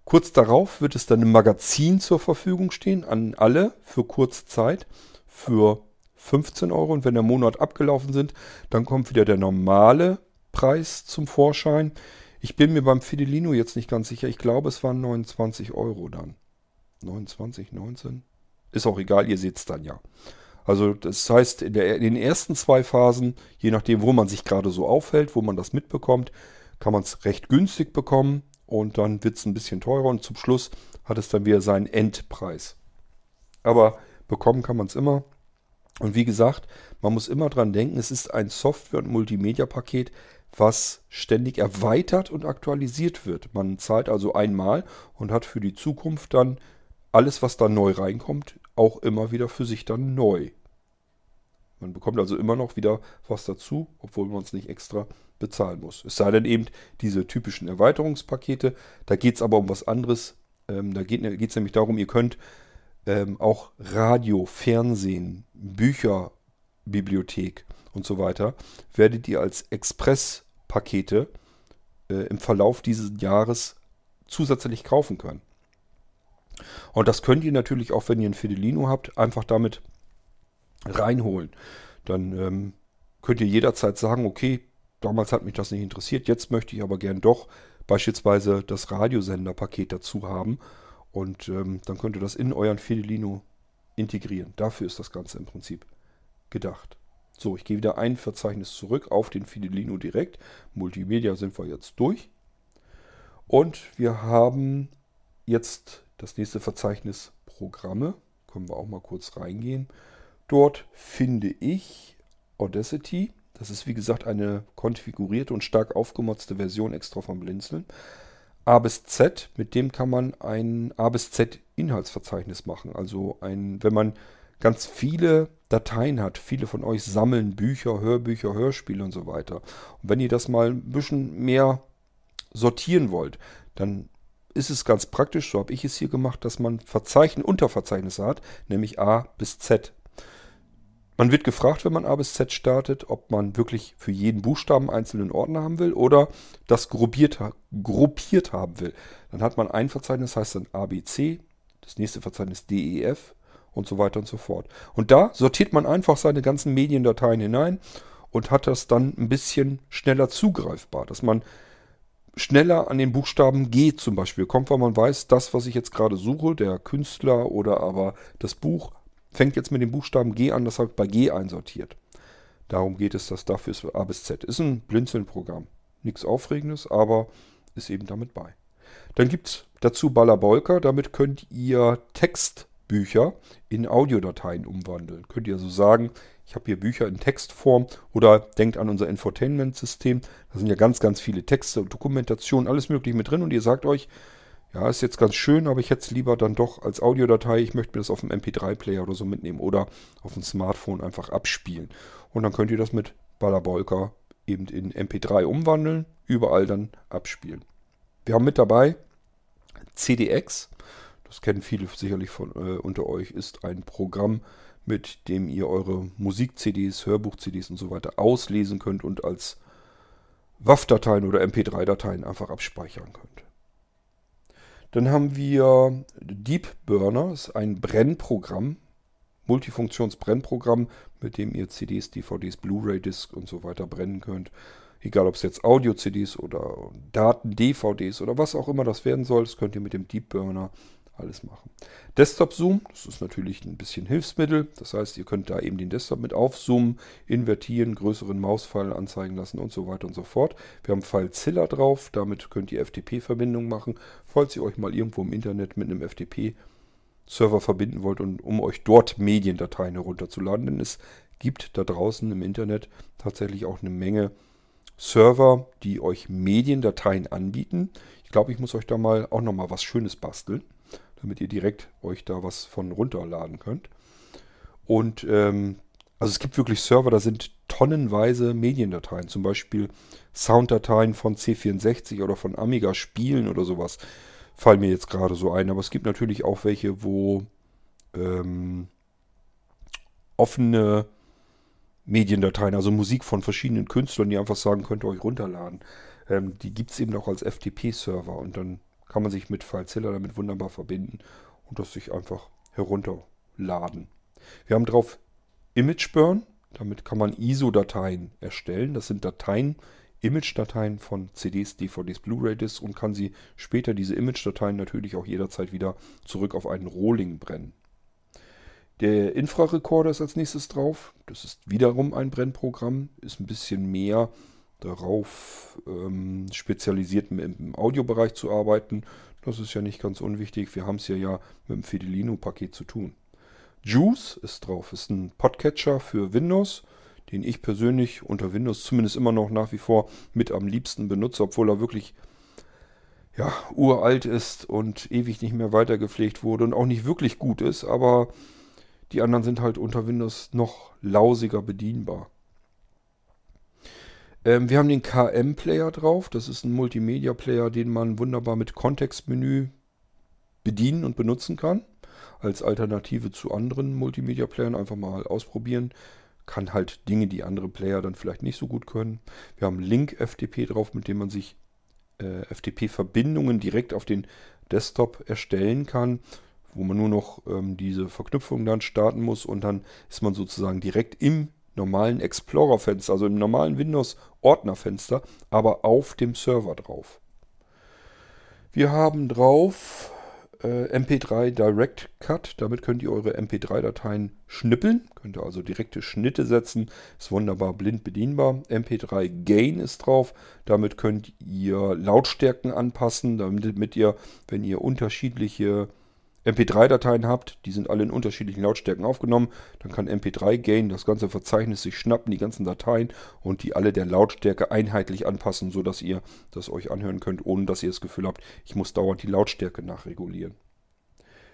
Kurz darauf wird es dann im Magazin zur Verfügung stehen, an alle für kurze Zeit, für 15 Euro. Und wenn der Monat abgelaufen sind, dann kommt wieder der normale Preis zum Vorschein. Ich bin mir beim Fidelino jetzt nicht ganz sicher. Ich glaube, es waren 29 Euro dann. 29, 19. Ist auch egal, ihr seht es dann ja. Also das heißt, in, der, in, den ersten zwei Phasen, je nachdem, wo man sich gerade so aufhält, wo man das mitbekommt, kann man es recht günstig bekommen und dann wird es ein bisschen teurer und zum Schluss hat es dann wieder seinen Endpreis. Aber bekommen kann man es immer. Und wie gesagt, man muss immer dran denken, es ist ein Software- und Multimedia-Paket, was ständig erweitert und aktualisiert wird. Man zahlt also einmal und hat für die Zukunft dann alles, was da neu reinkommt, auch immer wieder für sich dann neu. Man bekommt also immer noch wieder was dazu, obwohl man es nicht extra bezahlen muss. Es sei denn eben diese typischen Erweiterungspakete. Da geht es aber um was anderes. Ähm, da geht es nämlich darum, ihr könnt ähm, auch Radio, Fernsehen, Bücher, Bibliothek und so weiter, werdet ihr als Express-Pakete äh, im Verlauf dieses Jahres zusätzlich kaufen können. Und das könnt ihr natürlich auch, wenn ihr ein Fidelino habt, einfach damit reinholen. Dann ähm, könnt ihr jederzeit sagen, okay, damals hat mich das nicht interessiert, jetzt möchte ich aber gern doch beispielsweise das Radiosenderpaket dazu haben. Und ähm, dann könnt ihr das in euren Fidelino integrieren. Dafür ist das Ganze im Prinzip gedacht. So, ich gehe wieder ein Verzeichnis zurück auf den Fidelino direkt. Multimedia sind wir jetzt durch. Und wir haben jetzt das nächste Verzeichnis Programme. Können wir auch mal kurz reingehen. Dort finde ich Audacity. Das ist wie gesagt eine konfigurierte und stark aufgemotzte Version extra vom Blinzeln. A bis Z, mit dem kann man ein A bis Z Inhaltsverzeichnis machen. Also ein, wenn man ganz viele Dateien hat, viele von euch sammeln Bücher, Hörbücher, Hörspiele und so weiter. Und wenn ihr das mal ein bisschen mehr sortieren wollt, dann ist es ganz praktisch, so habe ich es hier gemacht, dass man Verzeichnis, Unterverzeichnisse hat, nämlich A bis Z. Man wird gefragt, wenn man A bis Z startet, ob man wirklich für jeden Buchstaben einzelnen Ordner haben will oder das gruppiert, gruppiert haben will. Dann hat man ein Verzeichnis, heißt dann ABC, das nächste Verzeichnis DEF und so weiter und so fort. Und da sortiert man einfach seine ganzen Mediendateien hinein und hat das dann ein bisschen schneller zugreifbar, dass man schneller an den Buchstaben G zum Beispiel kommt, weil man weiß, das, was ich jetzt gerade suche, der Künstler oder aber das Buch, fängt jetzt mit dem Buchstaben G an, das habe ich bei G einsortiert. Darum geht es, dass dafür ist A bis Z. Ist ein Blinzeln-Programm. Nichts Aufregendes, aber ist eben damit bei. Dann gibt es dazu Balabolka. Damit könnt ihr Textbücher in Audiodateien umwandeln. Könnt ihr also sagen, ich habe hier Bücher in Textform oder denkt an unser Infotainment-System. Da sind ja ganz, ganz viele Texte und Dokumentationen, alles mögliche mit drin. Und ihr sagt euch, ja, ist jetzt ganz schön, aber ich hätte es lieber dann doch als Audiodatei. Ich möchte mir das auf dem MP3-Player oder so mitnehmen oder auf dem Smartphone einfach abspielen. Und dann könnt ihr das mit Balabolka eben in MP3 umwandeln, überall dann abspielen. Wir haben mit dabei CDX. Das kennen viele sicherlich von äh, unter euch, ist ein Programm, mit dem ihr eure Musik-CDs, Hörbuch-CDs und so weiter auslesen könnt und als WAV-Dateien oder MP3-Dateien einfach abspeichern könnt. Dann haben wir Deep Burner, ist ein Brennprogramm, Multifunktionsbrennprogramm, mit dem ihr CDs, DVDs, Blu-ray-Discs und so weiter brennen könnt. Egal ob es jetzt Audio-CDs oder Daten-DVDs oder was auch immer das werden soll, das könnt ihr mit dem Deep Burner alles machen. Desktop-Zoom, das ist natürlich ein bisschen Hilfsmittel. Das heißt, ihr könnt da eben den Desktop mit aufzoomen, invertieren, größeren Mauspfeil anzeigen lassen und so weiter und so fort. Wir haben FileZilla drauf, damit könnt ihr FTP-Verbindungen machen, falls ihr euch mal irgendwo im Internet mit einem FTP-Server verbinden wollt und um euch dort Mediendateien herunterzuladen. Denn es gibt da draußen im Internet tatsächlich auch eine Menge Server, die euch Mediendateien anbieten. Ich glaube, ich muss euch da mal auch nochmal was Schönes basteln damit ihr direkt euch da was von runterladen könnt. Und ähm, also es gibt wirklich Server, da sind tonnenweise Mediendateien, zum Beispiel Sounddateien von C64 oder von Amiga Spielen oder sowas, fallen mir jetzt gerade so ein. Aber es gibt natürlich auch welche, wo ähm, offene Mediendateien, also Musik von verschiedenen Künstlern, die einfach sagen, könnt ihr euch runterladen. Ähm, die gibt es eben auch als FTP-Server und dann kann man sich mit FileZilla damit wunderbar verbinden und das sich einfach herunterladen. Wir haben drauf ImageBurn. Damit kann man ISO-Dateien erstellen. Das sind Dateien, Image-Dateien von CDs, DVDs, Blu-ray-Discs und kann sie später diese Image-Dateien natürlich auch jederzeit wieder zurück auf einen Rohling brennen. Der Infrarekorder ist als nächstes drauf. Das ist wiederum ein Brennprogramm, ist ein bisschen mehr darauf ähm, spezialisiert, im Audiobereich zu arbeiten. Das ist ja nicht ganz unwichtig. Wir haben es ja, ja mit dem Fidelino-Paket zu tun. Juice ist drauf, ist ein Podcatcher für Windows, den ich persönlich unter Windows zumindest immer noch nach wie vor mit am liebsten benutze, obwohl er wirklich ja, uralt ist und ewig nicht mehr weitergepflegt wurde und auch nicht wirklich gut ist, aber die anderen sind halt unter Windows noch lausiger bedienbar. Ähm, wir haben den KM-Player drauf. Das ist ein Multimedia-Player, den man wunderbar mit Kontextmenü bedienen und benutzen kann. Als Alternative zu anderen Multimedia-Playern einfach mal ausprobieren. Kann halt Dinge, die andere Player dann vielleicht nicht so gut können. Wir haben Link FTP drauf, mit dem man sich äh, FTP-Verbindungen direkt auf den Desktop erstellen kann, wo man nur noch ähm, diese Verknüpfung dann starten muss und dann ist man sozusagen direkt im normalen Explorer-Fenster, also im normalen Windows-Ordner-Fenster, aber auf dem Server drauf. Wir haben drauf äh, MP3 Direct Cut. Damit könnt ihr eure MP3-Dateien schnippeln. Könnt ihr also direkte Schnitte setzen. Ist wunderbar blind bedienbar. MP3 Gain ist drauf. Damit könnt ihr Lautstärken anpassen, damit ihr, wenn ihr unterschiedliche MP3-Dateien habt, die sind alle in unterschiedlichen Lautstärken aufgenommen, dann kann MP3 Gain das ganze Verzeichnis sich schnappen, die ganzen Dateien und die alle der Lautstärke einheitlich anpassen, sodass ihr das euch anhören könnt, ohne dass ihr das Gefühl habt, ich muss dauernd die Lautstärke nachregulieren.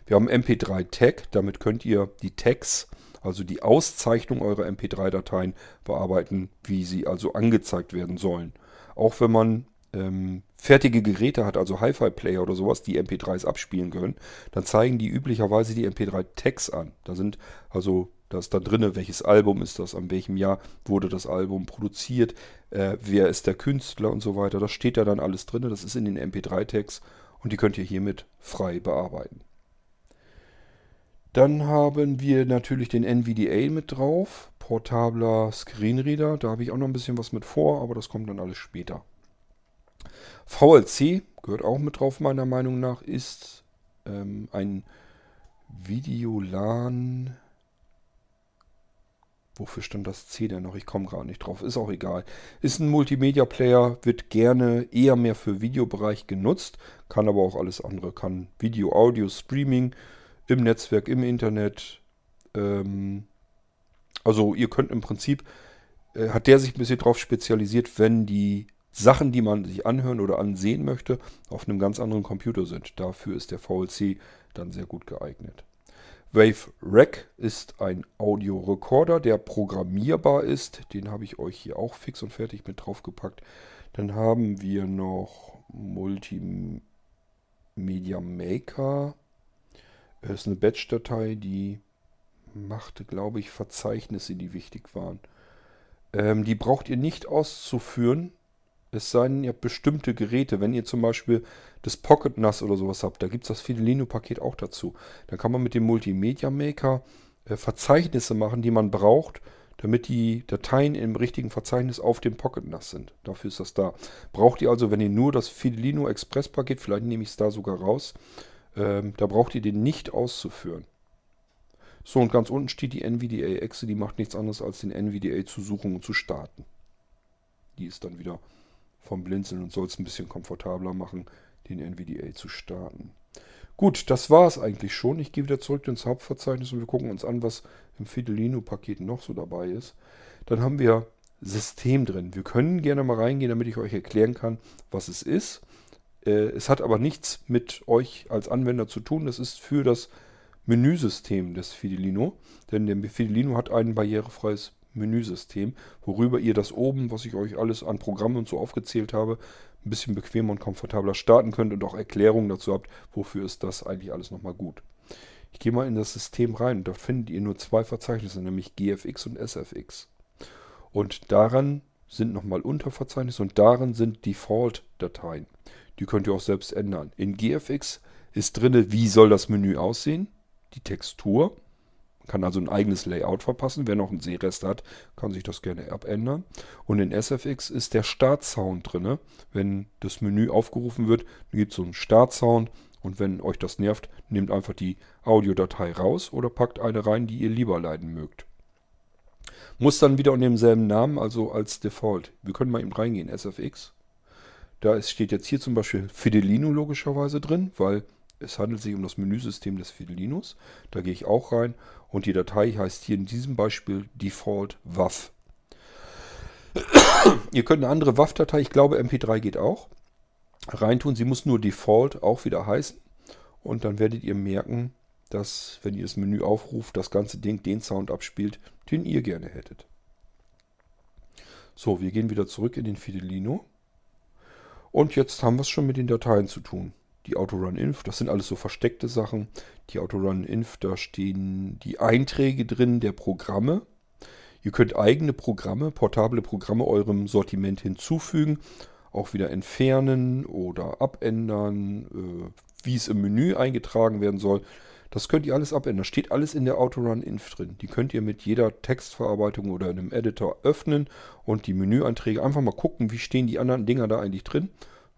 Wir haben MP3 Tag, damit könnt ihr die Tags, also die Auszeichnung eurer MP3-Dateien bearbeiten, wie sie also angezeigt werden sollen. Auch wenn man ähm, fertige Geräte hat, also Hi-Fi-Player oder sowas, die MP3s abspielen können, dann zeigen die üblicherweise die MP3-Tags an. Da sind also, da ist da drin, welches Album ist das, an welchem Jahr wurde das Album produziert, äh, wer ist der Künstler und so weiter. Das steht da dann alles drin, das ist in den MP3-Tags und die könnt ihr hiermit frei bearbeiten. Dann haben wir natürlich den NVDA mit drauf, portabler Screenreader, da habe ich auch noch ein bisschen was mit vor, aber das kommt dann alles später. VLC gehört auch mit drauf, meiner Meinung nach, ist ähm, ein Videolan. Wofür stand das C denn noch? Ich komme gerade nicht drauf. Ist auch egal. Ist ein Multimedia-Player, wird gerne eher mehr für Videobereich genutzt, kann aber auch alles andere. Kann Video, Audio, Streaming im Netzwerk, im Internet. Ähm, also ihr könnt im Prinzip, äh, hat der sich ein bisschen drauf spezialisiert, wenn die Sachen, die man sich anhören oder ansehen möchte, auf einem ganz anderen Computer sind. Dafür ist der VLC dann sehr gut geeignet. Wave Rack ist ein Audiorekorder, der programmierbar ist. Den habe ich euch hier auch fix und fertig mit draufgepackt. Dann haben wir noch Multimedia Maker. Das ist eine Batch-Datei, die machte, glaube ich, Verzeichnisse, die wichtig waren. Ähm, die braucht ihr nicht auszuführen. Es sei denn, ihr habt bestimmte Geräte. Wenn ihr zum Beispiel das Pocket NAS oder sowas habt, da gibt es das Fidelino-Paket auch dazu. Da kann man mit dem Multimedia Maker äh, Verzeichnisse machen, die man braucht, damit die Dateien im richtigen Verzeichnis auf dem Pocket NAS sind. Dafür ist das da. Braucht ihr also, wenn ihr nur das Fidelino Express Paket, vielleicht nehme ich es da sogar raus, ähm, da braucht ihr den nicht auszuführen. So, und ganz unten steht die NVDA-Exe, die macht nichts anderes als den NVDA zu suchen und zu starten. Die ist dann wieder vom Blinzeln und soll es ein bisschen komfortabler machen, den NVDA zu starten. Gut, das war es eigentlich schon. Ich gehe wieder zurück ins Hauptverzeichnis und wir gucken uns an, was im Fidelino-Paket noch so dabei ist. Dann haben wir System drin. Wir können gerne mal reingehen, damit ich euch erklären kann, was es ist. Äh, es hat aber nichts mit euch als Anwender zu tun. Das ist für das Menüsystem des Fidelino. Denn der Fidelino hat ein barrierefreies Menüsystem, worüber ihr das oben, was ich euch alles an Programmen und so aufgezählt habe, ein bisschen bequemer und komfortabler starten könnt und auch Erklärungen dazu habt, wofür ist das eigentlich alles nochmal gut. Ich gehe mal in das System rein und da findet ihr nur zwei Verzeichnisse, nämlich GFX und SFX. Und daran sind nochmal Unterverzeichnisse und darin sind Default-Dateien. Die könnt ihr auch selbst ändern. In GFX ist drin, wie soll das Menü aussehen, die Textur kann also ein eigenes Layout verpassen. Wer noch einen Sehrest hat, kann sich das gerne abändern. Und in SFX ist der Startsound drin. Wenn das Menü aufgerufen wird, gibt es so einen Startsound. Und wenn euch das nervt, nehmt einfach die Audiodatei raus oder packt eine rein, die ihr lieber leiden mögt. Muss dann wieder unter demselben Namen, also als Default. Wir können mal eben reingehen, SFX. Da steht jetzt hier zum Beispiel Fidelino logischerweise drin, weil es handelt sich um das Menüsystem des Fidelinos. Da gehe ich auch rein und die Datei heißt hier in diesem Beispiel Default WAV. Ihr könnt eine andere WAV-Datei, ich glaube MP3 geht auch. reintun. Sie muss nur Default auch wieder heißen. Und dann werdet ihr merken, dass, wenn ihr das Menü aufruft, das ganze Ding den Sound abspielt, den ihr gerne hättet. So, wir gehen wieder zurück in den Fidelino. Und jetzt haben wir es schon mit den Dateien zu tun. Die Autorun-Inf, das sind alles so versteckte Sachen. Die Autorun-Inf, da stehen die Einträge drin der Programme. Ihr könnt eigene Programme, portable Programme eurem Sortiment hinzufügen, auch wieder entfernen oder abändern, äh, wie es im Menü eingetragen werden soll. Das könnt ihr alles abändern. Steht alles in der Autorun-Inf drin. Die könnt ihr mit jeder Textverarbeitung oder einem Editor öffnen und die Menüeinträge einfach mal gucken, wie stehen die anderen Dinger da eigentlich drin.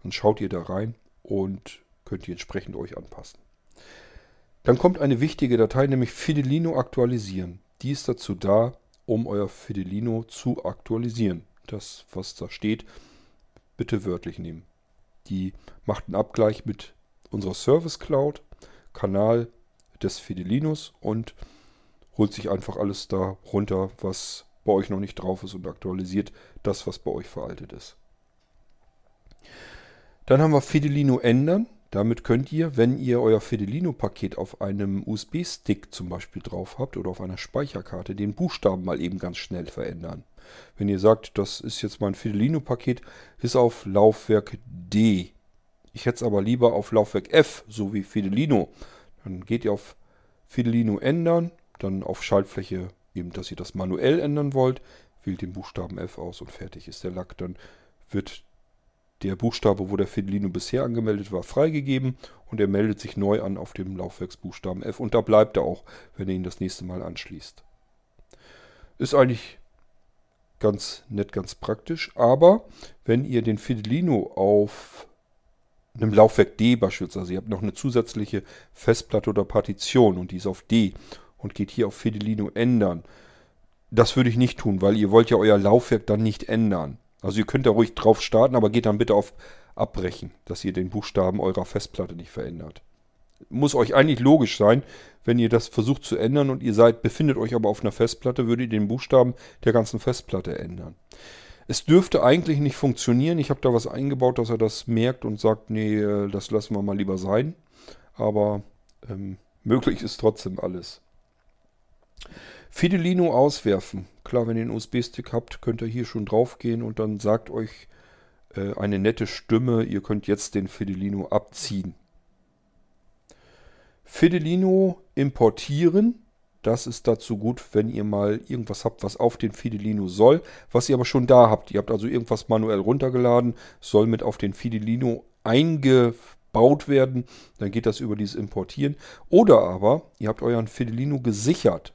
Dann schaut ihr da rein und könnt ihr entsprechend euch anpassen. Dann kommt eine wichtige Datei, nämlich Fidelino aktualisieren. Die ist dazu da, um euer Fidelino zu aktualisieren. Das, was da steht, bitte wörtlich nehmen. Die macht einen Abgleich mit unserer Service Cloud, Kanal des Fidelinos und holt sich einfach alles da runter, was bei euch noch nicht drauf ist und aktualisiert das, was bei euch veraltet ist. Dann haben wir Fidelino ändern. Damit könnt ihr, wenn ihr euer Fidelino-Paket auf einem USB-Stick zum Beispiel drauf habt oder auf einer Speicherkarte, den Buchstaben mal eben ganz schnell verändern. Wenn ihr sagt, das ist jetzt mein Fidelino-Paket, ist auf Laufwerk D. Ich hätte es aber lieber auf Laufwerk F, so wie Fidelino. Dann geht ihr auf Fidelino ändern, dann auf Schaltfläche eben, dass ihr das manuell ändern wollt, wählt den Buchstaben F aus und fertig ist der Lack. Dann wird der Buchstabe, wo der Fidelino bisher angemeldet war, freigegeben und er meldet sich neu an auf dem Laufwerksbuchstaben F und da bleibt er auch, wenn ihr ihn das nächste Mal anschließt. Ist eigentlich ganz nett, ganz praktisch, aber wenn ihr den Fidelino auf einem Laufwerk D beispielsweise, ihr habt noch eine zusätzliche Festplatte oder Partition und die ist auf D und geht hier auf Fidelino ändern, das würde ich nicht tun, weil ihr wollt ja euer Laufwerk dann nicht ändern. Also ihr könnt da ruhig drauf starten, aber geht dann bitte auf Abbrechen, dass ihr den Buchstaben eurer Festplatte nicht verändert. Muss euch eigentlich logisch sein, wenn ihr das versucht zu ändern und ihr seid, befindet euch aber auf einer Festplatte, würdet ihr den Buchstaben der ganzen Festplatte ändern. Es dürfte eigentlich nicht funktionieren. Ich habe da was eingebaut, dass er das merkt und sagt, nee, äh, das lassen wir mal lieber sein. Aber ähm, möglich ist trotzdem alles. Fidelino auswerfen. Klar, wenn ihr einen USB-Stick habt, könnt ihr hier schon drauf gehen und dann sagt euch äh, eine nette Stimme, ihr könnt jetzt den Fidelino abziehen. Fidelino importieren. Das ist dazu gut, wenn ihr mal irgendwas habt, was auf den Fidelino soll, was ihr aber schon da habt. Ihr habt also irgendwas manuell runtergeladen, soll mit auf den Fidelino eingebaut werden. Dann geht das über dieses Importieren. Oder aber ihr habt euren Fidelino gesichert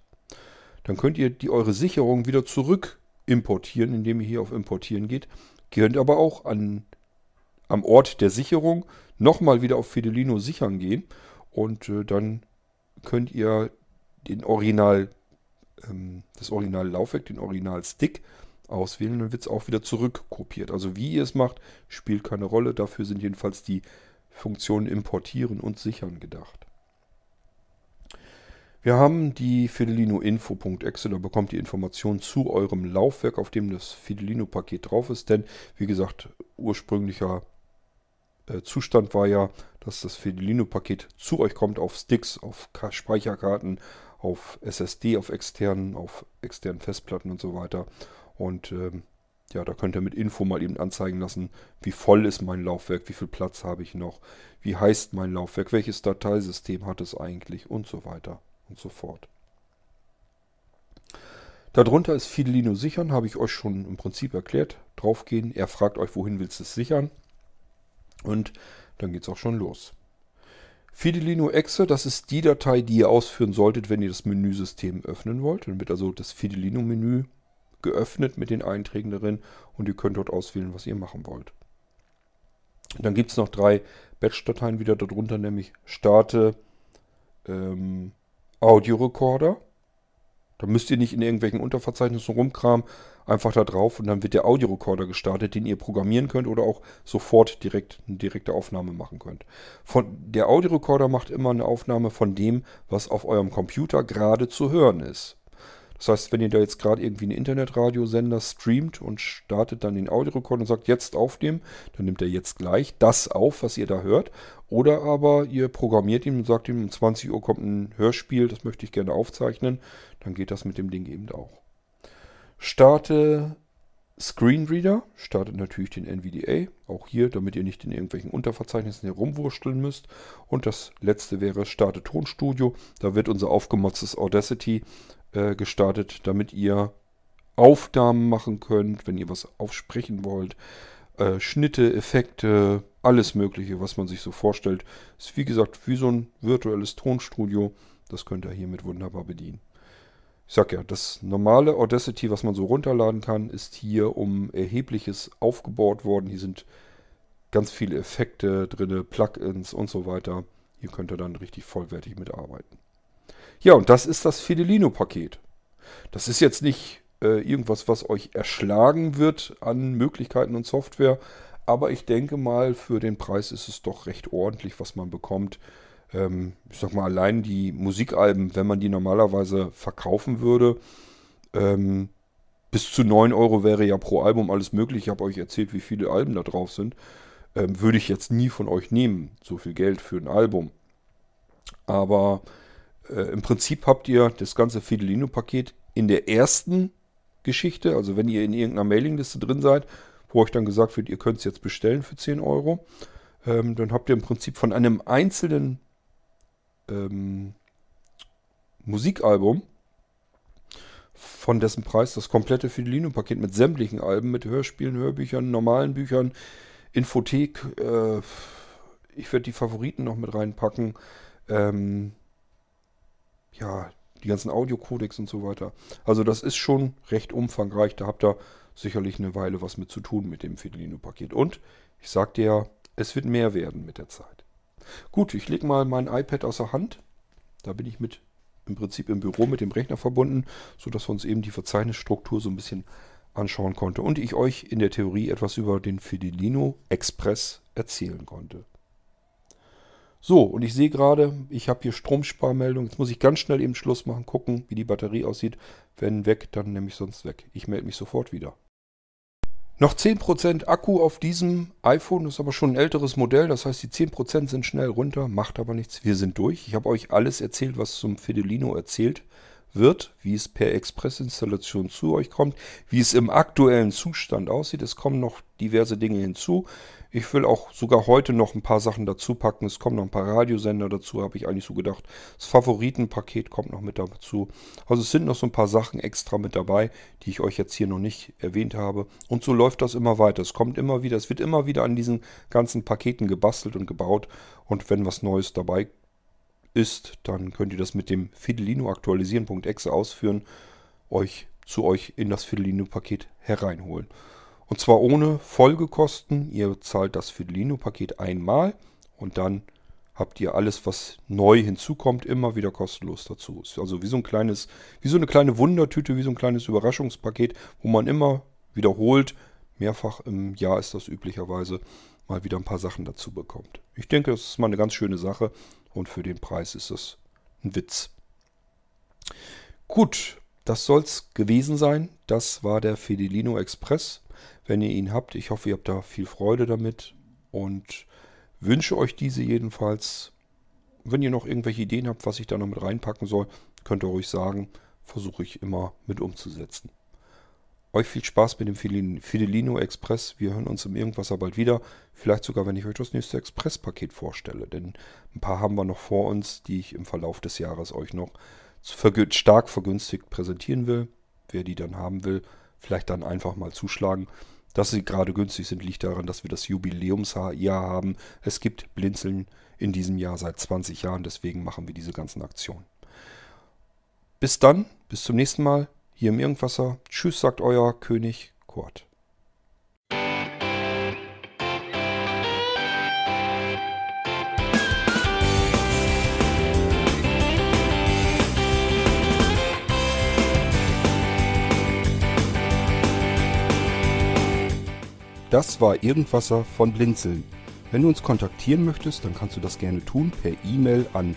dann könnt ihr die eure Sicherung wieder zurück importieren, indem ihr hier auf Importieren geht. Könnt aber auch an, am Ort der Sicherung nochmal wieder auf Fidelino sichern gehen und äh, dann könnt ihr den Original, ähm, das Original Laufwerk, den Original Stick auswählen, dann wird es auch wieder zurückkopiert. Also wie ihr es macht, spielt keine Rolle. Dafür sind jedenfalls die Funktionen importieren und sichern gedacht. Wir haben die Fidelino-Info.exe, da bekommt ihr Informationen zu eurem Laufwerk, auf dem das Fidelino-Paket drauf ist. Denn, wie gesagt, ursprünglicher äh, Zustand war ja, dass das Fidelino-Paket zu euch kommt auf Sticks, auf K Speicherkarten, auf SSD, auf externen, auf externen Festplatten und so weiter. Und ähm, ja, da könnt ihr mit Info mal eben anzeigen lassen, wie voll ist mein Laufwerk, wie viel Platz habe ich noch, wie heißt mein Laufwerk, welches Dateisystem hat es eigentlich und so weiter und so fort. Darunter ist Fidelino sichern, habe ich euch schon im Prinzip erklärt. Draufgehen, er fragt euch, wohin willst du es sichern? Und dann geht es auch schon los. Fidelino Exe, das ist die Datei, die ihr ausführen solltet, wenn ihr das Menüsystem öffnen wollt. Dann wird also das Fidelino-Menü geöffnet mit den Einträgen darin und ihr könnt dort auswählen, was ihr machen wollt. Dann gibt es noch drei Batch-Dateien wieder darunter, nämlich starte ähm, Audiorekorder. Da müsst ihr nicht in irgendwelchen Unterverzeichnissen rumkramen. Einfach da drauf und dann wird der Audiorekorder gestartet, den ihr programmieren könnt oder auch sofort direkt eine direkte Aufnahme machen könnt. Von, der Audiorekorder macht immer eine Aufnahme von dem, was auf eurem Computer gerade zu hören ist. Das heißt, wenn ihr da jetzt gerade irgendwie einen Internetradiosender streamt und startet dann den Audiorekorder und sagt, jetzt aufnehmen, dann nimmt er jetzt gleich das auf, was ihr da hört. Oder aber ihr programmiert ihn und sagt ihm, um 20 Uhr kommt ein Hörspiel, das möchte ich gerne aufzeichnen. Dann geht das mit dem Ding eben auch. Starte Screenreader, startet natürlich den NVDA, auch hier, damit ihr nicht in irgendwelchen Unterverzeichnissen herumwurschteln müsst. Und das letzte wäre Starte Tonstudio, da wird unser aufgemotztes Audacity äh, gestartet, damit ihr Aufnahmen machen könnt, wenn ihr was aufsprechen wollt. Äh, Schnitte, Effekte, alles Mögliche, was man sich so vorstellt. Ist wie gesagt wie so ein virtuelles Tonstudio. Das könnt ihr hiermit wunderbar bedienen. Ich sag ja, das normale Audacity, was man so runterladen kann, ist hier um erhebliches aufgebaut worden. Hier sind ganz viele Effekte drin, Plugins und so weiter. Hier könnt ihr dann richtig vollwertig mitarbeiten. Ja, und das ist das Fidelino-Paket. Das ist jetzt nicht äh, irgendwas, was euch erschlagen wird an Möglichkeiten und Software, aber ich denke mal, für den Preis ist es doch recht ordentlich, was man bekommt ähm, ich sag mal, allein die Musikalben, wenn man die normalerweise verkaufen würde, ähm, bis zu 9 Euro wäre ja pro Album alles möglich. Ich habe euch erzählt, wie viele Alben da drauf sind. Ähm, würde ich jetzt nie von euch nehmen, so viel Geld für ein Album. Aber äh, im Prinzip habt ihr das ganze Fidelino-Paket in der ersten Geschichte, also wenn ihr in irgendeiner Mailingliste drin seid, wo euch dann gesagt wird, ihr könnt es jetzt bestellen für 10 Euro, ähm, dann habt ihr im Prinzip von einem einzelnen ähm, Musikalbum, von dessen Preis das komplette Fidelino-Paket mit sämtlichen Alben, mit Hörspielen, Hörbüchern, normalen Büchern, Infothek. Äh, ich werde die Favoriten noch mit reinpacken. Ähm, ja, die ganzen Audiocodecs und so weiter. Also das ist schon recht umfangreich. Da habt ihr sicherlich eine Weile was mit zu tun mit dem Fidelino-Paket. Und ich sagte ja, es wird mehr werden mit der Zeit. Gut, ich lege mal mein iPad außer Hand. Da bin ich mit im Prinzip im Büro mit dem Rechner verbunden, sodass wir uns eben die Verzeichnisstruktur so ein bisschen anschauen konnte und ich euch in der Theorie etwas über den Fidelino Express erzählen konnte. So, und ich sehe gerade, ich habe hier Stromsparmeldung. Jetzt muss ich ganz schnell eben Schluss machen, gucken, wie die Batterie aussieht. Wenn weg, dann nehme ich sonst weg. Ich melde mich sofort wieder. Noch 10% Akku auf diesem iPhone, das ist aber schon ein älteres Modell, das heißt die 10% sind schnell runter, macht aber nichts, wir sind durch. Ich habe euch alles erzählt, was zum Fidelino erzählt wird, wie es per Express-Installation zu euch kommt, wie es im aktuellen Zustand aussieht. Es kommen noch diverse Dinge hinzu. Ich will auch sogar heute noch ein paar Sachen dazu packen. Es kommen noch ein paar Radiosender dazu, habe ich eigentlich so gedacht. Das Favoritenpaket kommt noch mit dazu. Also es sind noch so ein paar Sachen extra mit dabei, die ich euch jetzt hier noch nicht erwähnt habe. Und so läuft das immer weiter. Es kommt immer wieder, es wird immer wieder an diesen ganzen Paketen gebastelt und gebaut. Und wenn was Neues dabei ist, dann könnt ihr das mit dem Fidelino aktualisieren.exe ausführen, euch zu euch in das Fidelino-Paket hereinholen. Und zwar ohne Folgekosten. Ihr zahlt das Fidelino-Paket einmal und dann habt ihr alles, was neu hinzukommt, immer wieder kostenlos dazu. Ist also wie so ein kleines, wie so eine kleine Wundertüte, wie so ein kleines Überraschungspaket, wo man immer wiederholt, mehrfach im Jahr ist das üblicherweise, mal wieder ein paar Sachen dazu bekommt. Ich denke, das ist mal eine ganz schöne Sache und für den Preis ist das ein Witz. Gut, das soll es gewesen sein. Das war der Fidelino Express wenn ihr ihn habt. Ich hoffe, ihr habt da viel Freude damit und wünsche euch diese jedenfalls. Wenn ihr noch irgendwelche Ideen habt, was ich da noch mit reinpacken soll, könnt ihr ruhig sagen. Versuche ich immer mit umzusetzen. Euch viel Spaß mit dem Fidelino Express. Wir hören uns im Irgendwasser bald wieder. Vielleicht sogar, wenn ich euch das nächste Express-Paket vorstelle. Denn ein paar haben wir noch vor uns, die ich im Verlauf des Jahres euch noch stark vergünstigt präsentieren will. Wer die dann haben will, vielleicht dann einfach mal zuschlagen. Dass sie gerade günstig sind, liegt daran, dass wir das Jubiläumsjahr haben. Es gibt Blinzeln in diesem Jahr seit 20 Jahren, deswegen machen wir diese ganzen Aktionen. Bis dann, bis zum nächsten Mal hier im Irgendwasser. Tschüss, sagt euer König Kurt. Das war Irgendwasser von Blinzeln. Wenn du uns kontaktieren möchtest, dann kannst du das gerne tun per E-Mail an